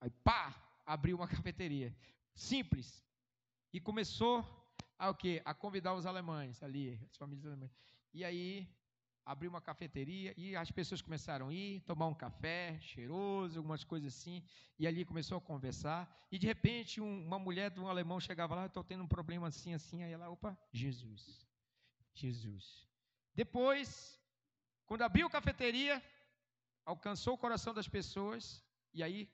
Aí, pá, abriu uma cafeteria. Simples. E começou a o quê? A convidar os alemães ali, as famílias alemãs. E aí abriu uma cafeteria e as pessoas começaram a ir, tomar um café cheiroso, algumas coisas assim, e ali começou a conversar, e de repente um, uma mulher de um alemão chegava lá, estou tendo um problema assim, assim, aí ela, opa, Jesus, Jesus. Depois, quando abriu a cafeteria, alcançou o coração das pessoas, e aí,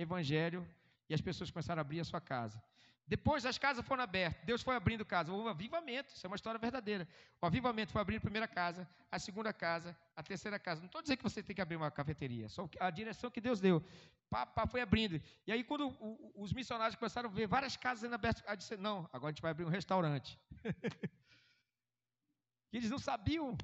evangelho, e as pessoas começaram a abrir a sua casa. Depois as casas foram abertas, Deus foi abrindo casa, houve um avivamento, isso é uma história verdadeira. O avivamento foi abrir a primeira casa, a segunda casa, a terceira casa. Não estou dizendo que você tem que abrir uma cafeteria, só a direção que Deus deu. Pá, pá, foi abrindo. E aí, quando os missionários começaram a ver várias casas sendo abertas, a disse: Não, agora a gente vai abrir um restaurante. eles não sabiam.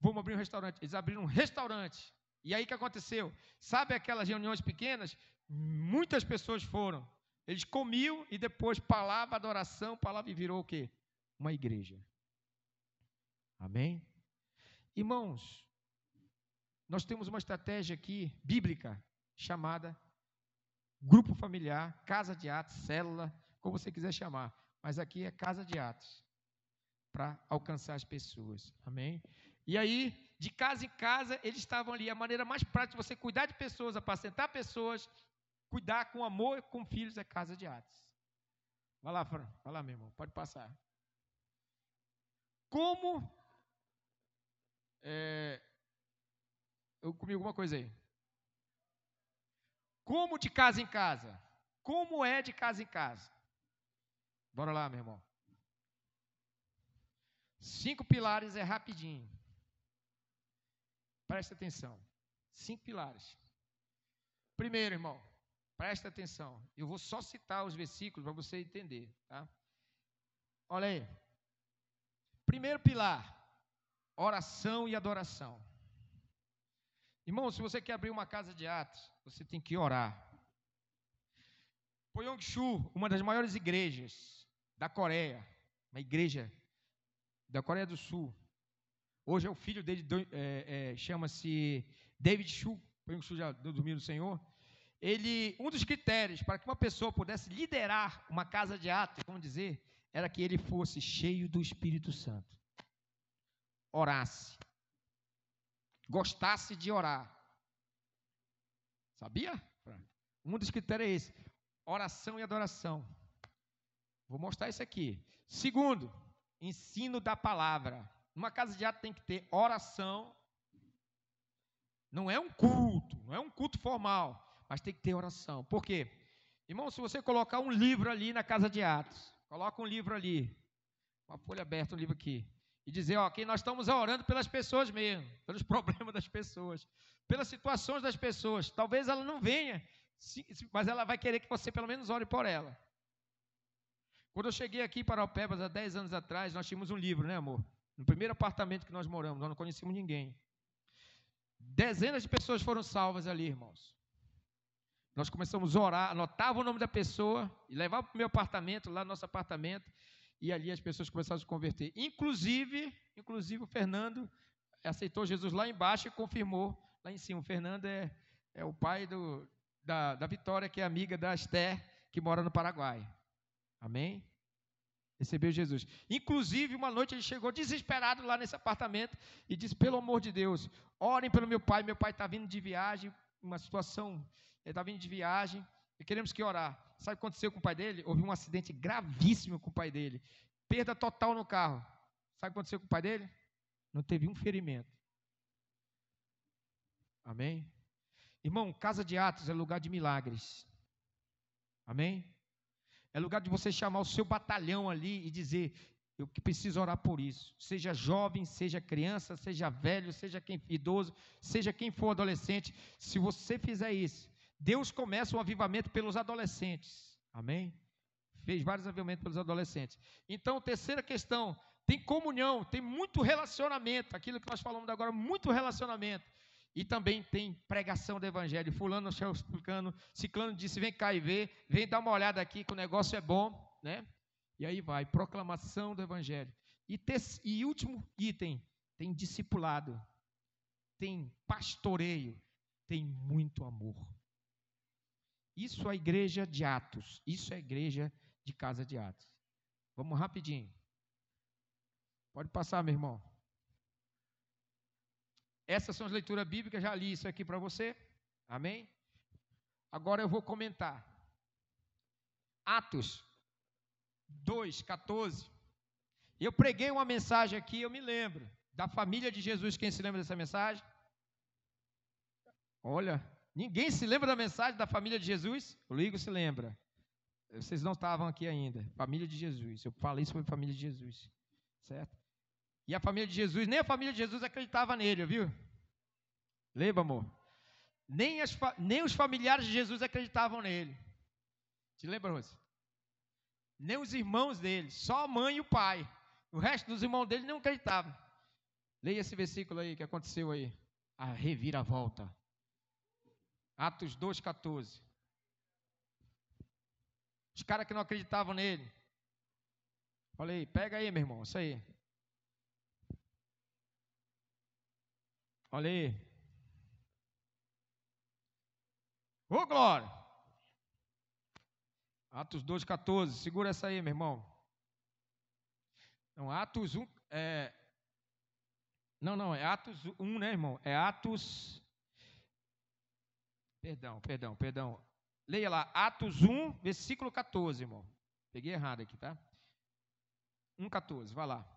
Vamos abrir um restaurante. Eles abriram um restaurante. E aí o que aconteceu? Sabe aquelas reuniões pequenas? Muitas pessoas foram. Eles comiam e depois palavra, adoração, palavra e virou o quê? Uma igreja. Amém? Irmãos, nós temos uma estratégia aqui bíblica chamada grupo familiar, casa de atos, célula, como você quiser chamar, mas aqui é casa de atos para alcançar as pessoas. Amém? E aí, de casa em casa, eles estavam ali. A maneira mais prática de você cuidar de pessoas, apacentar pessoas, Cuidar com amor com filhos é casa de Atos. Vai lá, Fran. Vai lá, meu irmão. Pode passar. Como. É, eu comi alguma coisa aí. Como de casa em casa? Como é de casa em casa? Bora lá, meu irmão. Cinco pilares é rapidinho. Presta atenção. Cinco pilares. Primeiro, irmão, Presta atenção. Eu vou só citar os versículos para você entender. Tá? Olha aí. Primeiro pilar: oração e adoração. Irmão, se você quer abrir uma casa de atos, você tem que orar. Poyong-Chu, uma das maiores igrejas da Coreia, uma igreja da Coreia do Sul. Hoje é o filho dele, é, é, chama-se David Chu. Poyong-Chu já dormiu no Senhor ele, um dos critérios para que uma pessoa pudesse liderar uma casa de atos, vamos dizer, era que ele fosse cheio do Espírito Santo. Orasse. Gostasse de orar. Sabia? Um dos critérios é esse: oração e adoração. Vou mostrar isso aqui. Segundo, ensino da palavra. Uma casa de atos tem que ter oração. Não é um culto, não é um culto formal mas tem que ter oração. Por quê? Irmão, se você colocar um livro ali na casa de Atos, coloca um livro ali, uma folha aberta, um livro aqui, e dizer, ó, nós estamos orando pelas pessoas mesmo, pelos problemas das pessoas, pelas situações das pessoas. Talvez ela não venha, mas ela vai querer que você pelo menos ore por ela. Quando eu cheguei aqui para Alpebas há 10 anos atrás, nós tínhamos um livro, né, amor? No primeiro apartamento que nós moramos, nós não conhecíamos ninguém. Dezenas de pessoas foram salvas ali, irmãos. Nós começamos a orar, anotava o nome da pessoa e levava para o meu apartamento, lá no nosso apartamento, e ali as pessoas começaram a se converter. Inclusive, inclusive o Fernando aceitou Jesus lá embaixo e confirmou lá em cima. O Fernando é, é o pai do, da, da Vitória, que é amiga da Esther, que mora no Paraguai. Amém? Recebeu Jesus. Inclusive, uma noite ele chegou desesperado lá nesse apartamento e disse: Pelo amor de Deus, orem pelo meu pai. Meu pai está vindo de viagem, uma situação ele está vindo de viagem e queremos que orar. Sabe o que aconteceu com o pai dele? Houve um acidente gravíssimo com o pai dele. Perda total no carro. Sabe o que aconteceu com o pai dele? Não teve um ferimento. Amém? Irmão, casa de atos é lugar de milagres. Amém? É lugar de você chamar o seu batalhão ali e dizer: Eu que preciso orar por isso. Seja jovem, seja criança, seja velho, seja quem idoso, seja quem for adolescente, se você fizer isso, Deus começa um avivamento pelos adolescentes. Amém? Fez vários avivamentos pelos adolescentes. Então, terceira questão, tem comunhão, tem muito relacionamento, aquilo que nós falamos agora, muito relacionamento. E também tem pregação do evangelho. Fulano explicando, ciclano disse: vem cá e vê, vem dar uma olhada aqui que o negócio é bom, né? E aí vai, proclamação do evangelho. E, e último item, tem discipulado, tem pastoreio, tem muito amor. Isso é a igreja de Atos, isso é a igreja de casa de Atos. Vamos rapidinho. Pode passar, meu irmão. Essas são as leituras bíblicas, já li isso aqui para você. Amém? Agora eu vou comentar. Atos 2, 14. Eu preguei uma mensagem aqui, eu me lembro, da família de Jesus. Quem se lembra dessa mensagem? Olha, ninguém se lembra da mensagem da família de Jesus? O Ligo se lembra. Vocês não estavam aqui ainda. Família de Jesus. Eu falei sobre família de Jesus. Certo? E a família de Jesus, nem a família de Jesus acreditava nele, viu? Lembra, amor? Nem, as, nem os familiares de Jesus acreditavam nele. Te lembra, Rose? Nem os irmãos dele, só a mãe e o pai. O resto dos irmãos dele não acreditavam. Leia esse versículo aí que aconteceu aí. A reviravolta. Atos 2,14. Os caras que não acreditavam nele. Falei, pega aí, meu irmão, isso aí. Olha aí. Ô, oh, glória! Atos 2,14. Segura essa aí, meu irmão. Não, Atos 1. É... Não, não, é Atos 1, né, irmão? É Atos. Perdão, perdão, perdão. Leia lá, Atos 1, versículo 14, irmão. Peguei errado aqui, tá? 1,14, vai lá.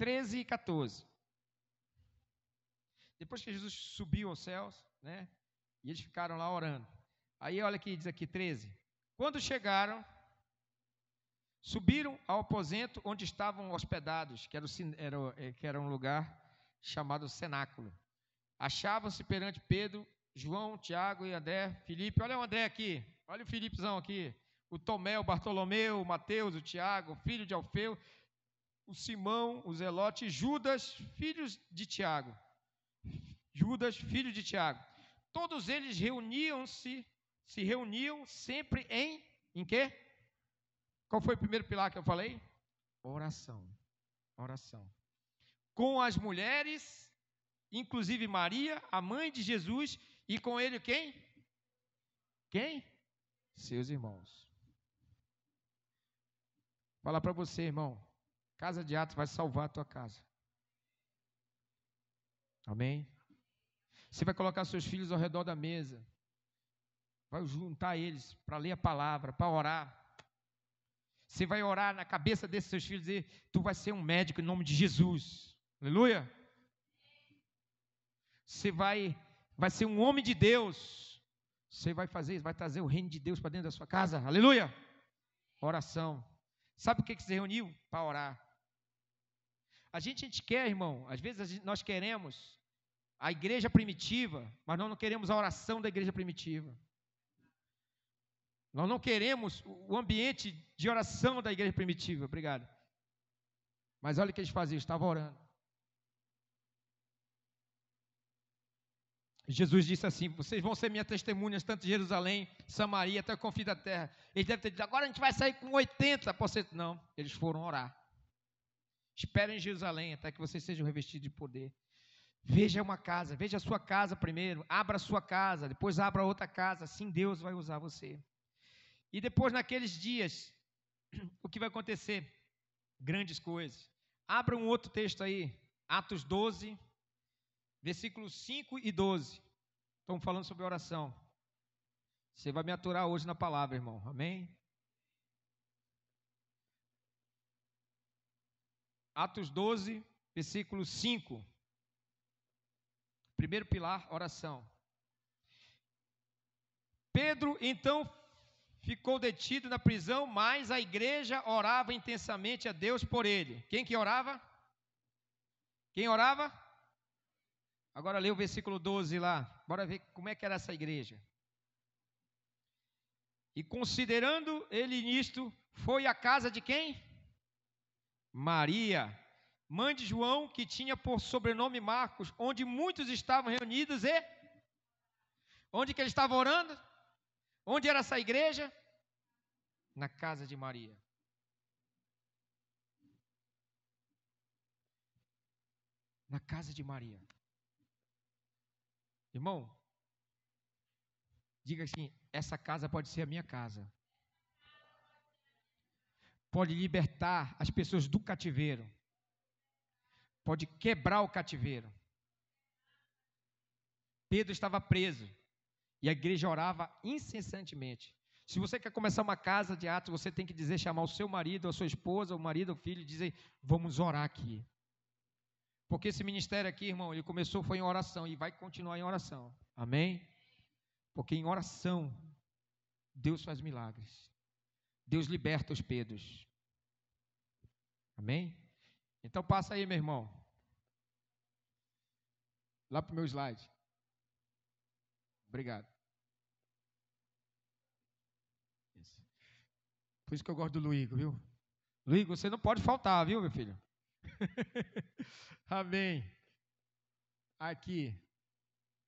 13 e 14. Depois que Jesus subiu aos céus, né? E eles ficaram lá orando. Aí olha que diz aqui 13. Quando chegaram, subiram ao aposento onde estavam hospedados, que era, era, é, que era um lugar chamado cenáculo. Achavam-se perante Pedro, João, Tiago e André, Filipe. Olha o André aqui, olha o Filipezão aqui. O Tomé, o Bartolomeu, o Mateus, o Tiago, filho de Alfeu, o Simão, o Zelote, Judas, filhos de Tiago. Judas, filho de Tiago. Todos eles reuniam-se, se reuniam sempre em em quê? Qual foi o primeiro pilar que eu falei? Oração. Oração. Com as mulheres, inclusive Maria, a mãe de Jesus, e com ele quem? Quem? Seus irmãos. Falar para você, irmão. Casa de Atos vai salvar a tua casa. Amém? Você vai colocar seus filhos ao redor da mesa. Vai juntar eles para ler a palavra, para orar. Você vai orar na cabeça desses seus filhos e dizer: Tu vai ser um médico em nome de Jesus. Aleluia. Você vai, vai ser um homem de Deus. Você vai fazer, vai trazer o reino de Deus para dentro da sua casa. Aleluia. Oração. Sabe o que, que se reuniu? Para orar. A gente, a gente quer, irmão, às vezes nós queremos a igreja primitiva, mas nós não queremos a oração da igreja primitiva. Nós não queremos o ambiente de oração da igreja primitiva. Obrigado. Mas olha o que eles faziam, estavam orando. Jesus disse assim: Vocês vão ser minhas testemunhas, tanto em Jerusalém, Samaria, até o confim da terra. Eles devem ter dito: Agora a gente vai sair com 80%. Não, eles foram orar. Esperem em Jerusalém até que vocês sejam revestidos de poder. Veja uma casa, veja a sua casa primeiro, abra a sua casa, depois abra outra casa, assim Deus vai usar você. E depois, naqueles dias, o que vai acontecer? Grandes coisas. Abra um outro texto aí, Atos 12, versículos 5 e 12. Estamos falando sobre oração. Você vai me aturar hoje na palavra, irmão. Amém? Atos 12, versículo 5. Primeiro pilar, oração. Pedro então ficou detido na prisão, mas a igreja orava intensamente a Deus por ele. Quem que orava? Quem orava? Agora lê o versículo 12 lá. Bora ver como é que era essa igreja. E considerando ele nisto, foi à casa de quem? Maria, mãe de João, que tinha por sobrenome Marcos, onde muitos estavam reunidos e onde que ele estava orando? Onde era essa igreja? Na casa de Maria. Na casa de Maria. Irmão, diga assim: essa casa pode ser a minha casa. Pode libertar as pessoas do cativeiro. Pode quebrar o cativeiro. Pedro estava preso e a igreja orava incessantemente. Se você quer começar uma casa de atos, você tem que dizer, chamar o seu marido, a sua esposa, o marido, o filho, e dizer: vamos orar aqui. Porque esse ministério aqui, irmão, ele começou foi em oração e vai continuar em oração. Amém? Porque em oração Deus faz milagres. Deus liberta os Pedros. Amém? Então passa aí, meu irmão. Lá para o meu slide. Obrigado. Por isso que eu gosto do Luigo, viu? Luigo, você não pode faltar, viu, meu filho? Amém. Aqui.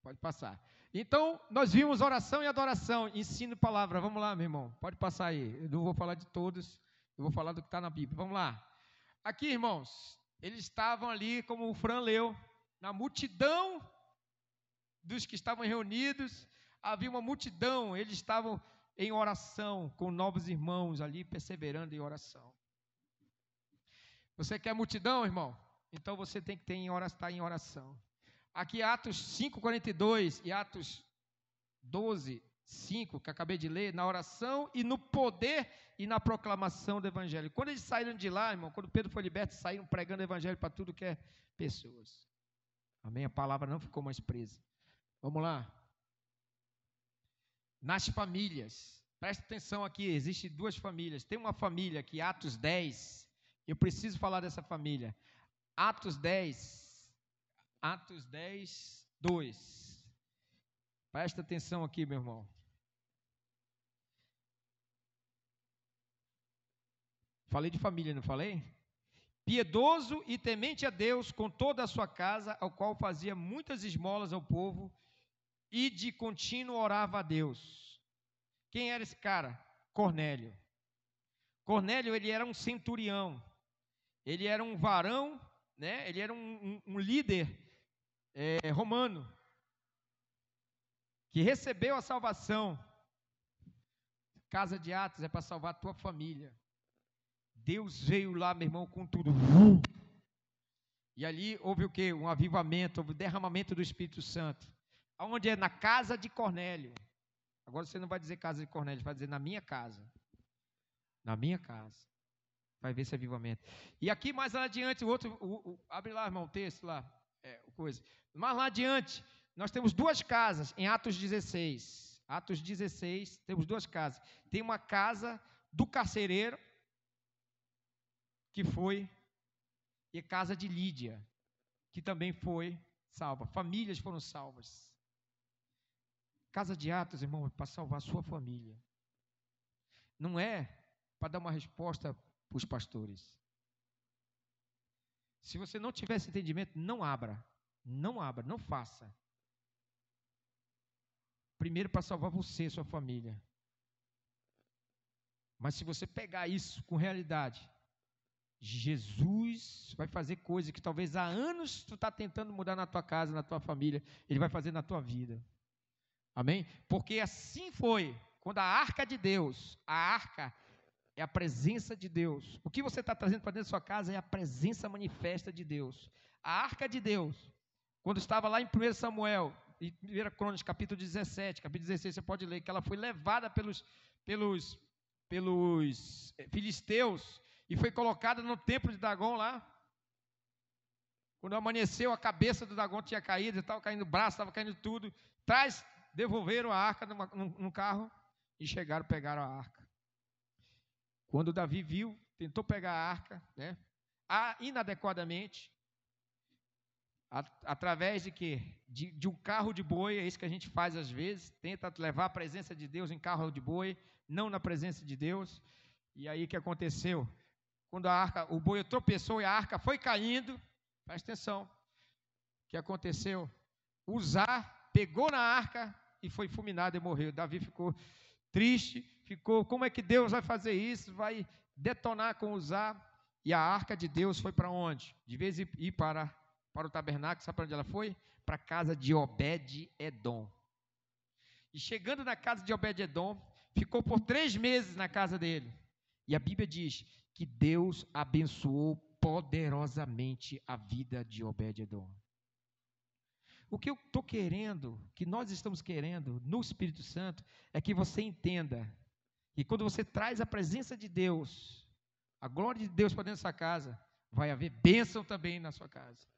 Pode passar. Então, nós vimos oração e adoração, ensino e palavra. Vamos lá, meu irmão. Pode passar aí. Eu não vou falar de todos, eu vou falar do que está na Bíblia. Vamos lá. Aqui, irmãos, eles estavam ali, como o Fran leu, na multidão dos que estavam reunidos, havia uma multidão, eles estavam em oração com novos irmãos ali, perseverando em oração. Você quer multidão, irmão? Então você tem que ter em estar em oração. Aqui Atos 5:42 e Atos 12, 5, que acabei de ler, na oração e no poder e na proclamação do evangelho. Quando eles saíram de lá, irmão, quando Pedro foi liberto, saíram pregando o evangelho para tudo que é pessoas. Amém? A palavra não ficou mais presa. Vamos lá. Nas famílias. Presta atenção aqui, existem duas famílias. Tem uma família aqui, Atos 10. Eu preciso falar dessa família. Atos 10. Atos 10, 2. Presta atenção aqui, meu irmão. Falei de família, não falei? Piedoso e temente a Deus com toda a sua casa, ao qual fazia muitas esmolas ao povo e de contínuo orava a Deus. Quem era esse cara? Cornélio. Cornélio, ele era um centurião. Ele era um varão, né? Ele era um, um, um líder é, romano que recebeu a salvação. Casa de Atos é para salvar a tua família. Deus veio lá, meu irmão, com tudo. E ali houve o que? Um avivamento, houve o derramamento do Espírito Santo. Onde é? Na casa de Cornélio. Agora você não vai dizer casa de Cornélio, vai dizer na minha casa. Na minha casa. Vai ver esse avivamento. E aqui mais adiante, o outro, o, o, abre lá, irmão, o texto lá, é, coisa. Mais lá adiante, nós temos duas casas em Atos 16. Atos 16, temos duas casas. Tem uma casa do carcereiro, que foi, e casa de Lídia, que também foi salva. Famílias foram salvas. Casa de Atos, irmão, é para salvar a sua família. Não é para dar uma resposta para os pastores. Se você não tiver esse entendimento, não abra. Não abra, não faça. Primeiro para salvar você e sua família. Mas se você pegar isso com realidade, Jesus vai fazer coisas que talvez há anos tu está tentando mudar na tua casa, na tua família, ele vai fazer na tua vida. Amém? Porque assim foi quando a arca de Deus, a arca é a presença de Deus. O que você está trazendo para dentro da sua casa é a presença manifesta de Deus. A arca de Deus, quando estava lá em 1 Samuel, em 1 Crônicas, capítulo 17, capítulo 16, você pode ler que ela foi levada pelos, pelos, pelos eh, filisteus e foi colocada no templo de Dagon lá. Quando amanheceu, a cabeça do Dagon tinha caído, estava caindo o braço, estava caindo tudo. Traz devolveram a arca numa, num, num, carro e chegaram, pegaram a arca. Quando Davi viu, tentou pegar a arca, né? inadequadamente, através de quê? De, de, um carro de boi, é isso que a gente faz às vezes, tenta levar a presença de Deus em carro de boi, não na presença de Deus. E aí o que aconteceu? Quando a arca, o boi tropeçou e a arca foi caindo, presta atenção. O que aconteceu? Uzá pegou na arca e foi fulminado e morreu. Davi ficou triste, ficou, como é que Deus vai fazer isso? Vai detonar com Uzá? E a arca de Deus foi para onde? De vez em ir para, para o tabernáculo, sabe para onde ela foi? Para a casa de Obed-Edom. E chegando na casa de Obed-Edom, ficou por três meses na casa dele. E a Bíblia diz que Deus abençoou poderosamente a vida de Obed-Edom. O que eu estou querendo, que nós estamos querendo no Espírito Santo, é que você entenda que quando você traz a presença de Deus, a glória de Deus para dentro da sua casa, vai haver bênção também na sua casa.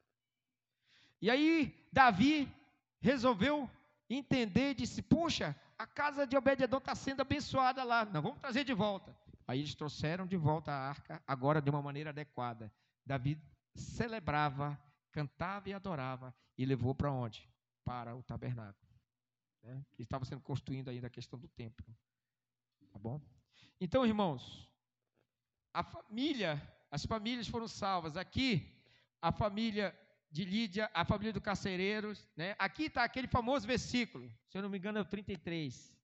E aí, Davi resolveu entender e disse: Puxa, a casa de Obed-Edom está sendo abençoada lá, não, vamos trazer de volta. Aí eles trouxeram de volta a arca, agora de uma maneira adequada. Davi celebrava, cantava e adorava, e levou para onde? Para o tabernáculo. Né? Que estava sendo construído ainda a questão do templo. Tá bom? Então, irmãos, a família, as famílias foram salvas. Aqui, a família de Lídia, a família do carcereiro, né? Aqui está aquele famoso versículo, se eu não me engano é o 33.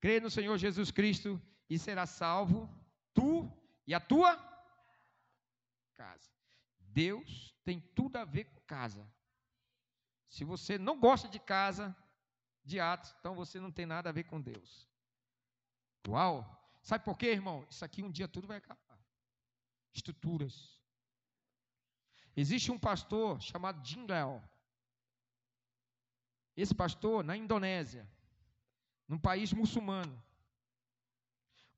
Crê no Senhor Jesus Cristo e será salvo tu e a tua casa. Deus tem tudo a ver com casa. Se você não gosta de casa, de atos, então você não tem nada a ver com Deus. Uau! Sabe por quê, irmão? Isso aqui um dia tudo vai acabar. Estruturas. Existe um pastor chamado Jim Léo. Esse pastor, na Indonésia, num país muçulmano,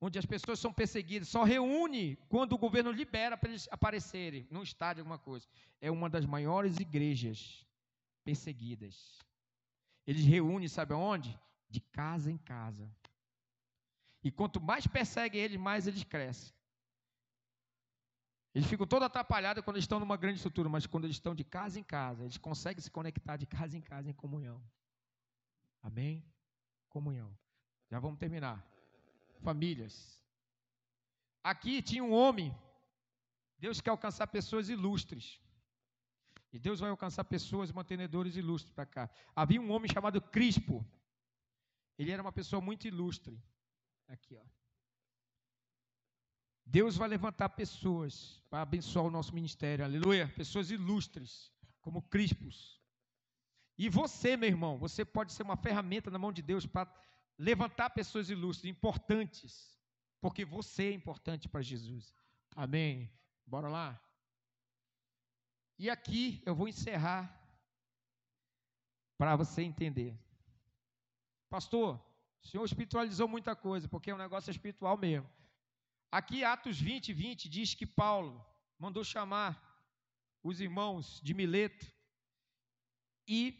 onde as pessoas são perseguidas, só reúne quando o governo libera para eles aparecerem num estádio, alguma coisa. É uma das maiores igrejas perseguidas. Eles reúnem, sabe aonde? De casa em casa. E quanto mais perseguem eles, mais eles crescem. Eles ficam todos atrapalhados quando estão numa grande estrutura, mas quando eles estão de casa em casa, eles conseguem se conectar de casa em casa em comunhão. Amém? Comunhão. Já vamos terminar. Famílias. Aqui tinha um homem. Deus quer alcançar pessoas ilustres. E Deus vai alcançar pessoas mantenedores ilustres para cá. Havia um homem chamado Crispo. Ele era uma pessoa muito ilustre. Aqui, ó. Deus vai levantar pessoas para abençoar o nosso ministério. Aleluia. Pessoas ilustres, como Crispos. E você, meu irmão, você pode ser uma ferramenta na mão de Deus para levantar pessoas ilustres, importantes, porque você é importante para Jesus. Amém. Bora lá? E aqui eu vou encerrar para você entender. Pastor, o senhor espiritualizou muita coisa, porque é um negócio espiritual mesmo. Aqui, Atos 20, 20, diz que Paulo mandou chamar os irmãos de Mileto e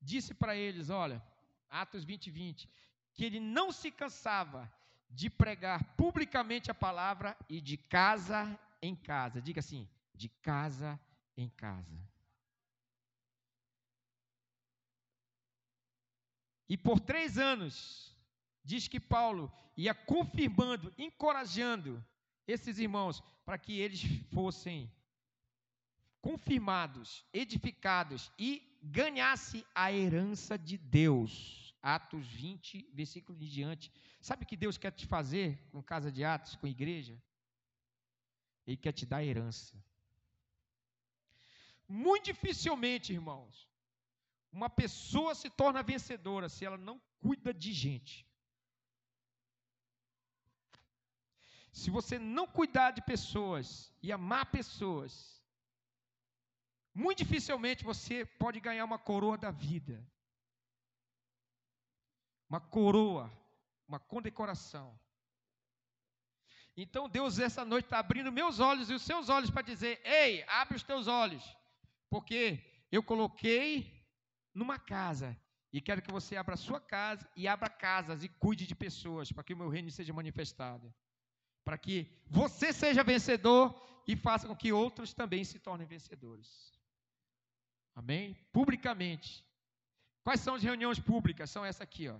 disse para eles: Olha, Atos 20, 20, que ele não se cansava de pregar publicamente a palavra e de casa em casa. Diga assim: de casa em casa. E por três anos, diz que Paulo ia confirmando, encorajando esses irmãos para que eles fossem confirmados, edificados e ganhasse a herança de Deus. Atos 20, versículo de diante. Sabe o que Deus quer te fazer com casa de Atos, com igreja? Ele quer te dar herança. Muito dificilmente, irmãos, uma pessoa se torna vencedora se ela não cuida de gente. Se você não cuidar de pessoas e amar pessoas, muito dificilmente você pode ganhar uma coroa da vida. Uma coroa, uma condecoração. Então Deus essa noite está abrindo meus olhos e os seus olhos para dizer: Ei, abre os teus olhos. Porque eu coloquei numa casa E quero que você abra a sua casa e abra casas e cuide de pessoas, para que o meu reino seja manifestado. Para que você seja vencedor e faça com que outros também se tornem vencedores. Amém? Publicamente. Quais são as reuniões públicas? São essa aqui, ó.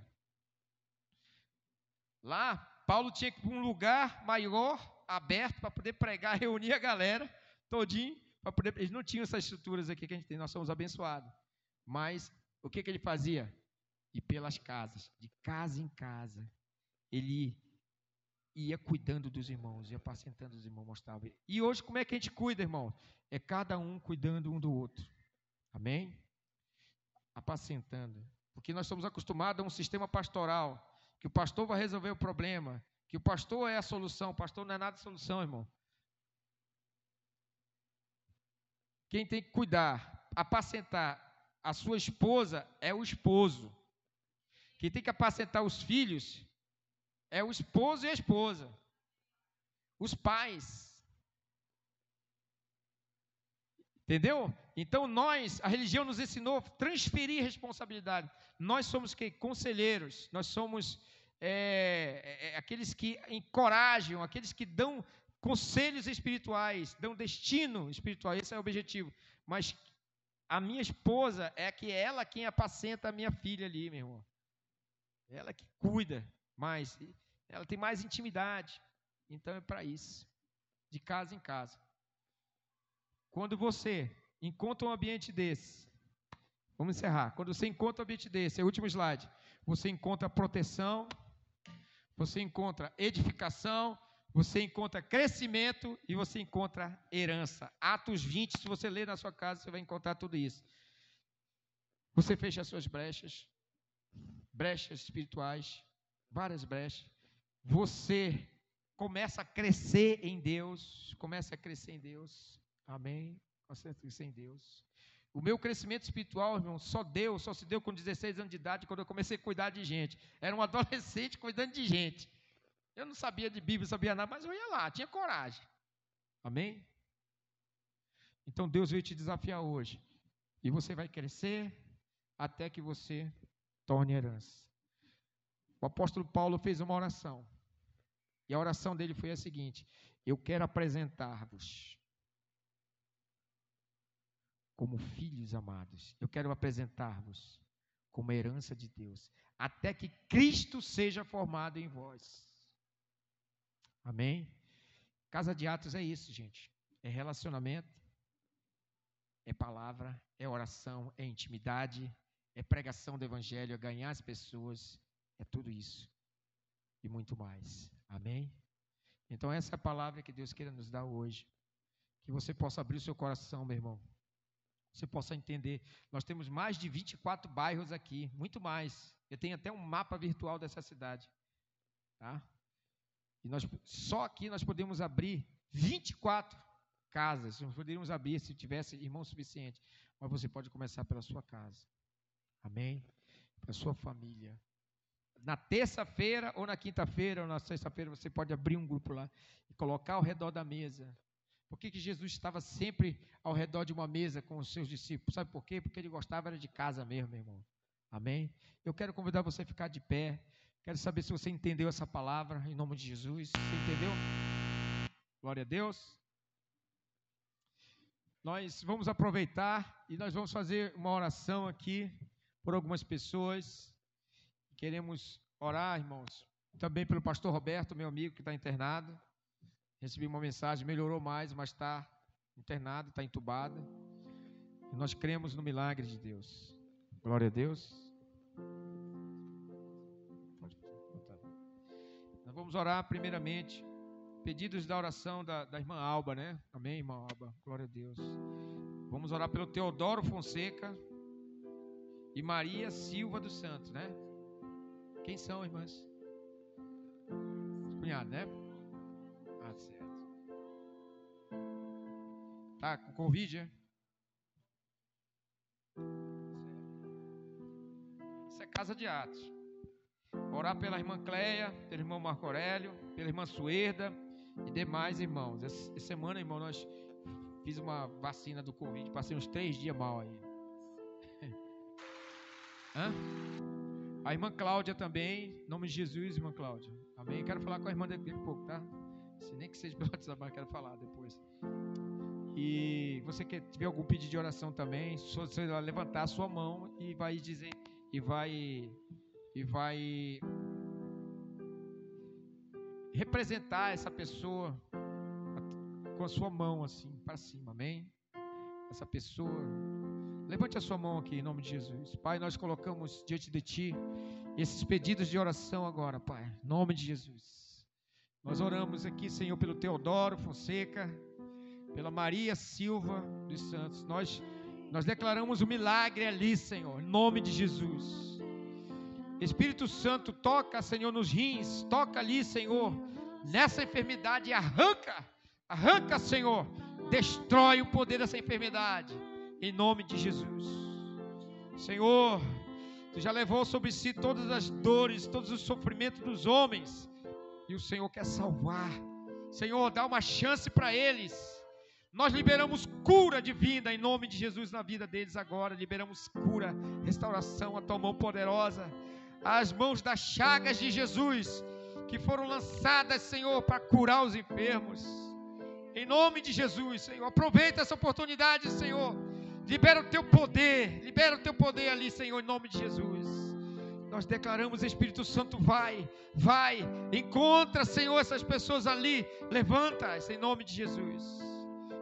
Lá, Paulo tinha que ir para um lugar maior, aberto, para poder pregar, reunir a galera todinho, poder. Eles não tinham essas estruturas aqui que a gente tem, nós somos abençoados. Mas o que, que ele fazia? E pelas casas, de casa em casa, ele ia cuidando dos irmãos, ia apacentando os irmãos, mostrava. E hoje, como é que a gente cuida, irmão? É cada um cuidando um do outro. Amém? Apacentando. Porque nós somos acostumados a um sistema pastoral, que o pastor vai resolver o problema, que o pastor é a solução, o pastor não é nada de solução, irmão. Quem tem que cuidar, apacentar a sua esposa é o esposo. Quem tem que apacentar os filhos é o esposo e a esposa. Os pais. Entendeu? Então nós, a religião nos ensinou a transferir responsabilidade. Nós somos que? Conselheiros. Nós somos é, é, é, aqueles que encorajam, aqueles que dão conselhos espirituais, dão destino espiritual. Esse é o objetivo. Mas a minha esposa é que ela quem apacenta a minha filha ali, meu irmão. Ela que cuida mais, ela tem mais intimidade. Então é para isso, de casa em casa. Quando você encontra um ambiente desse, vamos encerrar. Quando você encontra um ambiente desse, é o último slide. Você encontra proteção, você encontra edificação, você encontra crescimento e você encontra herança. Atos 20, se você ler na sua casa, você vai encontrar tudo isso. Você fecha as suas brechas, brechas espirituais, várias brechas. Você começa a crescer em Deus, começa a crescer em Deus. Amém? Começa a crescer em Deus. O meu crescimento espiritual, irmão, só deu, só se deu com 16 anos de idade, quando eu comecei a cuidar de gente. Era um adolescente cuidando de gente. Eu não sabia de Bíblia, sabia nada, mas eu ia lá, tinha coragem. Amém? Então Deus veio te desafiar hoje. E você vai crescer até que você torne herança. O apóstolo Paulo fez uma oração. E a oração dele foi a seguinte: Eu quero apresentar-vos como filhos amados. Eu quero apresentar-vos como herança de Deus, até que Cristo seja formado em vós. Amém? Casa de Atos é isso, gente. É relacionamento, é palavra, é oração, é intimidade, é pregação do Evangelho, é ganhar as pessoas, é tudo isso e muito mais. Amém? Então, essa é a palavra que Deus queira nos dar hoje. Que você possa abrir o seu coração, meu irmão. Você possa entender. Nós temos mais de 24 bairros aqui, muito mais. Eu tenho até um mapa virtual dessa cidade. Tá? E nós, só aqui nós podemos abrir 24 casas. Nós poderíamos abrir se tivesse irmão suficiente. Mas você pode começar pela sua casa. Amém? Pela sua família. Na terça-feira, ou na quinta-feira, ou na sexta-feira, você pode abrir um grupo lá e colocar ao redor da mesa. Por que, que Jesus estava sempre ao redor de uma mesa com os seus discípulos? Sabe por quê? Porque ele gostava era de casa mesmo, meu irmão. Amém? Eu quero convidar você a ficar de pé. Quero saber se você entendeu essa palavra em nome de Jesus. Você entendeu? Glória a Deus. Nós vamos aproveitar e nós vamos fazer uma oração aqui por algumas pessoas. Queremos orar, irmãos, também pelo pastor Roberto, meu amigo que está internado. Recebi uma mensagem, melhorou mais, mas está internado, está entubado. E nós cremos no milagre de Deus. Glória a Deus. Nós vamos orar primeiramente. Pedidos da oração da, da irmã Alba, né? Amém, irmã Alba? Glória a Deus. Vamos orar pelo Teodoro Fonseca e Maria Silva dos Santos, né? Quem são, irmãs? Cunhado, né? Ah, certo. Tá com Covid, é? Isso é casa de atos. Orar pela irmã Cleia, pelo irmão Marco Aurélio, pela irmã Suerda e demais irmãos. Essa semana, irmão, nós fiz uma vacina do Covid, passei uns três dias mal aí. Hã? A irmã Cláudia também, em nome de Jesus, irmã Cláudia. Amém? Quero falar com a irmã daqui a pouco, tá? Se nem que seja pelo WhatsApp, quero falar depois. E você quer tiver algum pedido de oração também, você vai levantar a sua mão e vai dizer e vai e vai representar essa pessoa com a sua mão assim para cima, amém? Essa pessoa, levante a sua mão aqui em nome de Jesus. Pai, nós colocamos diante de ti esses pedidos de oração agora, Pai, em nome de Jesus. Nós oramos aqui, Senhor, pelo Teodoro Fonseca, pela Maria Silva dos Santos. Nós nós declaramos o milagre ali, Senhor, em nome de Jesus. Espírito Santo, toca, Senhor, nos rins, toca ali, Senhor, nessa enfermidade e arranca Arranca, Senhor. Destrói o poder dessa enfermidade. Em nome de Jesus. Senhor, Tu já levou sobre si todas as dores, todos os sofrimentos dos homens. E o Senhor quer salvar. Senhor, dá uma chance para eles. Nós liberamos cura divina em nome de Jesus na vida deles agora. Liberamos cura, restauração, a tua mão poderosa. As mãos das chagas de Jesus que foram lançadas, Senhor, para curar os enfermos. Em nome de Jesus, Senhor. Aproveita essa oportunidade, Senhor. Libera o teu poder. Libera o teu poder ali, Senhor, em nome de Jesus. Nós declaramos, Espírito Santo, vai, vai, encontra, Senhor, essas pessoas ali, levanta-as em nome de Jesus,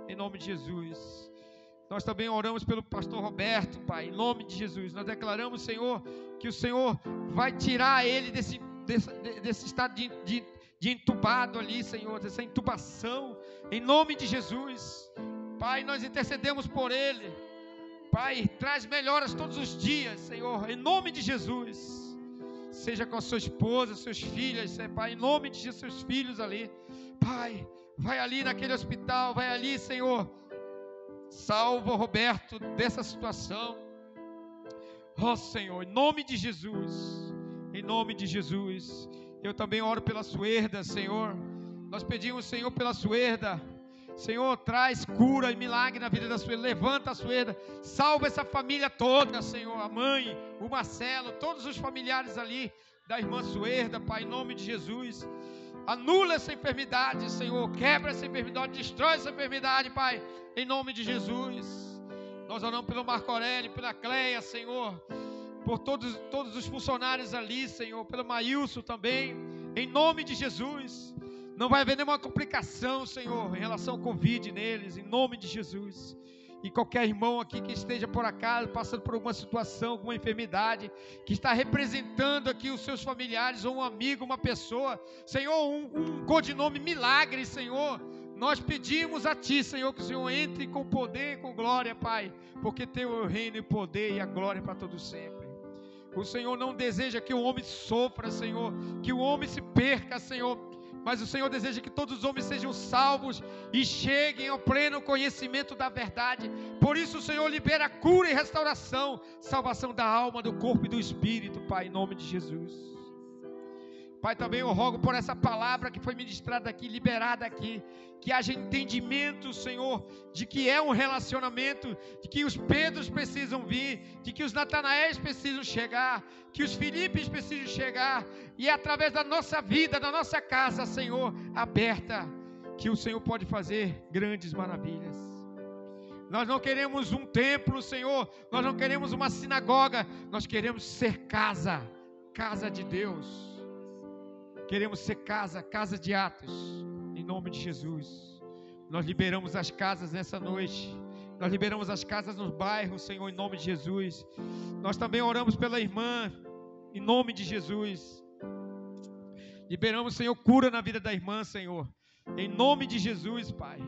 em nome de Jesus. Nós também oramos pelo pastor Roberto, Pai, em nome de Jesus. Nós declaramos, Senhor, que o Senhor vai tirar ele desse, desse, desse estado de, de de entubado ali, Senhor, dessa intubação, em nome de Jesus. Pai, nós intercedemos por ele. Pai, traz melhoras todos os dias, Senhor, em nome de Jesus. Seja com a sua esposa, seus filhos, Pai, em nome de Jesus, seus filhos ali. Pai, vai ali naquele hospital, vai ali, Senhor. Salva o Roberto dessa situação. Ó oh, Senhor, em nome de Jesus. Em nome de Jesus. Eu também oro pela Suerda, Senhor. Nós pedimos, Senhor, pela Suerda. Senhor, traz cura e milagre na vida da Suerda. Levanta a Suerda. Salva essa família toda, Senhor. A mãe, o Marcelo, todos os familiares ali da irmã Suerda, Pai, em nome de Jesus. Anula essa enfermidade, Senhor. Quebra essa enfermidade, destrói essa enfermidade, Pai, em nome de Jesus. Nós oramos pelo Marco Aurélio, pela Cleia, Senhor por todos, todos os funcionários ali, Senhor, pelo Maílson também, em nome de Jesus. Não vai haver nenhuma complicação, Senhor, em relação ao Covid neles, em nome de Jesus. E qualquer irmão aqui que esteja por acaso passando por alguma situação, alguma enfermidade, que está representando aqui os seus familiares, ou um amigo, uma pessoa, Senhor, um, um codinome milagre, Senhor. Nós pedimos a Ti, Senhor, que o Senhor entre com poder e com glória, Pai, porque Teu é reino e poder e a glória para todos sempre. O Senhor não deseja que o homem sofra, Senhor, que o homem se perca, Senhor, mas o Senhor deseja que todos os homens sejam salvos e cheguem ao pleno conhecimento da verdade. Por isso, o Senhor libera cura e restauração, salvação da alma, do corpo e do espírito, Pai, em nome de Jesus. Pai, também eu rogo por essa palavra que foi ministrada aqui, liberada aqui, que haja entendimento, Senhor, de que é um relacionamento, de que os Pedros precisam vir, de que os Natanaéis precisam chegar, que os Filipes precisam chegar, e é através da nossa vida, da nossa casa, Senhor, aberta, que o Senhor pode fazer grandes maravilhas. Nós não queremos um templo, Senhor, nós não queremos uma sinagoga, nós queremos ser casa, casa de Deus Queremos ser casa, casa de Atos, em nome de Jesus. Nós liberamos as casas nessa noite. Nós liberamos as casas nos bairros, Senhor, em nome de Jesus. Nós também oramos pela irmã, em nome de Jesus. Liberamos, Senhor, cura na vida da irmã, Senhor. Em nome de Jesus, Pai.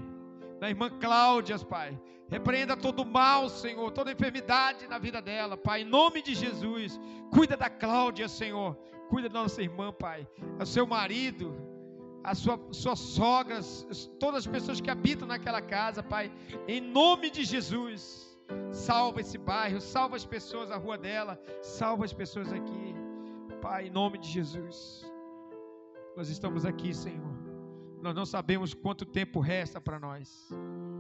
Da irmã Cláudia, Pai. Repreenda todo mal, Senhor, toda enfermidade na vida dela, Pai. Em nome de Jesus. Cuida da Cláudia, Senhor. Cuida da nossa irmã, Pai. É o seu marido, a sua, sua sogra, todas as pessoas que habitam naquela casa, Pai. Em nome de Jesus. Salva esse bairro, salva as pessoas na rua dela, salva as pessoas aqui. Pai, em nome de Jesus. Nós estamos aqui, Senhor. Nós não sabemos quanto tempo resta para nós.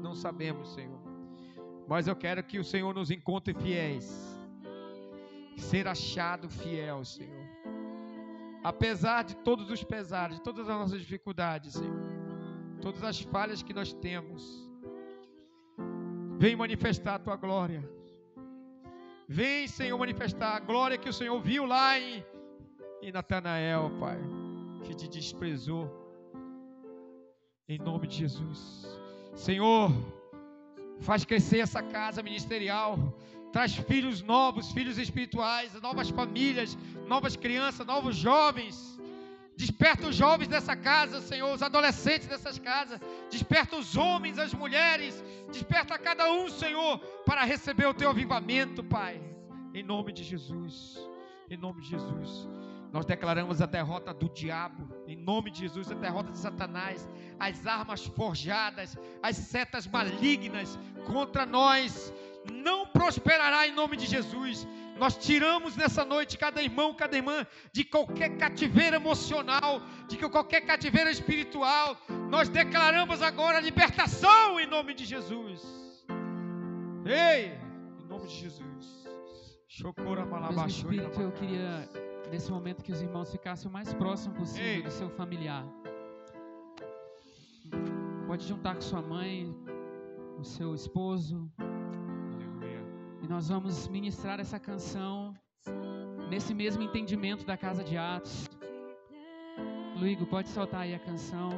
Não sabemos, Senhor. Mas eu quero que o Senhor nos encontre fiéis ser achado fiel, Senhor. Apesar de todos os pesares, de todas as nossas dificuldades, Senhor, todas as falhas que nós temos, vem manifestar a tua glória. Vem, Senhor, manifestar a glória que o Senhor viu lá em, em Natanael, Pai, que te desprezou. Em nome de Jesus. Senhor, faz crescer essa casa ministerial. Traz filhos novos, filhos espirituais, novas famílias, novas crianças, novos jovens. Desperta os jovens dessa casa, Senhor, os adolescentes dessas casas. Desperta os homens, as mulheres. Desperta cada um, Senhor, para receber o teu avivamento, Pai. Em nome de Jesus. Em nome de Jesus. Nós declaramos a derrota do diabo, em nome de Jesus, a derrota de Satanás, as armas forjadas, as setas malignas contra nós não prosperará em nome de Jesus. Nós tiramos nessa noite cada irmão, cada irmã de qualquer cativeiro emocional, de qualquer cativeiro espiritual. Nós declaramos agora a libertação em nome de Jesus. Ei, em nome de Jesus. Mesmo Espírito, eu queria nesse momento que os irmãos ficassem o mais próximo possível Ei. do seu familiar. Pode juntar com sua mãe, o seu esposo, nós vamos ministrar essa canção nesse mesmo entendimento da casa de Atos. Luigo, pode soltar aí a canção.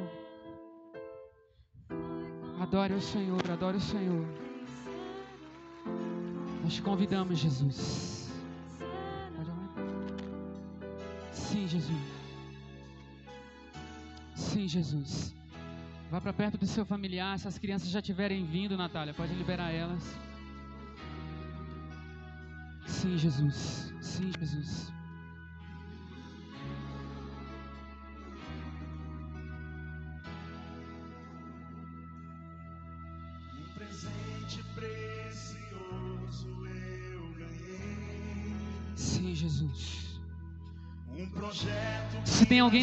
Adore o Senhor, adore o Senhor. Nós te convidamos, Jesus. Sim, Jesus. Sim, Jesus. Vá para perto do seu familiar. Se as crianças já tiverem vindo, Natália, pode liberar elas. Sim, Jesus. Sim, Jesus. Um presente precioso eu ganhei. Sim, Jesus. Um projeto. Se tem alguém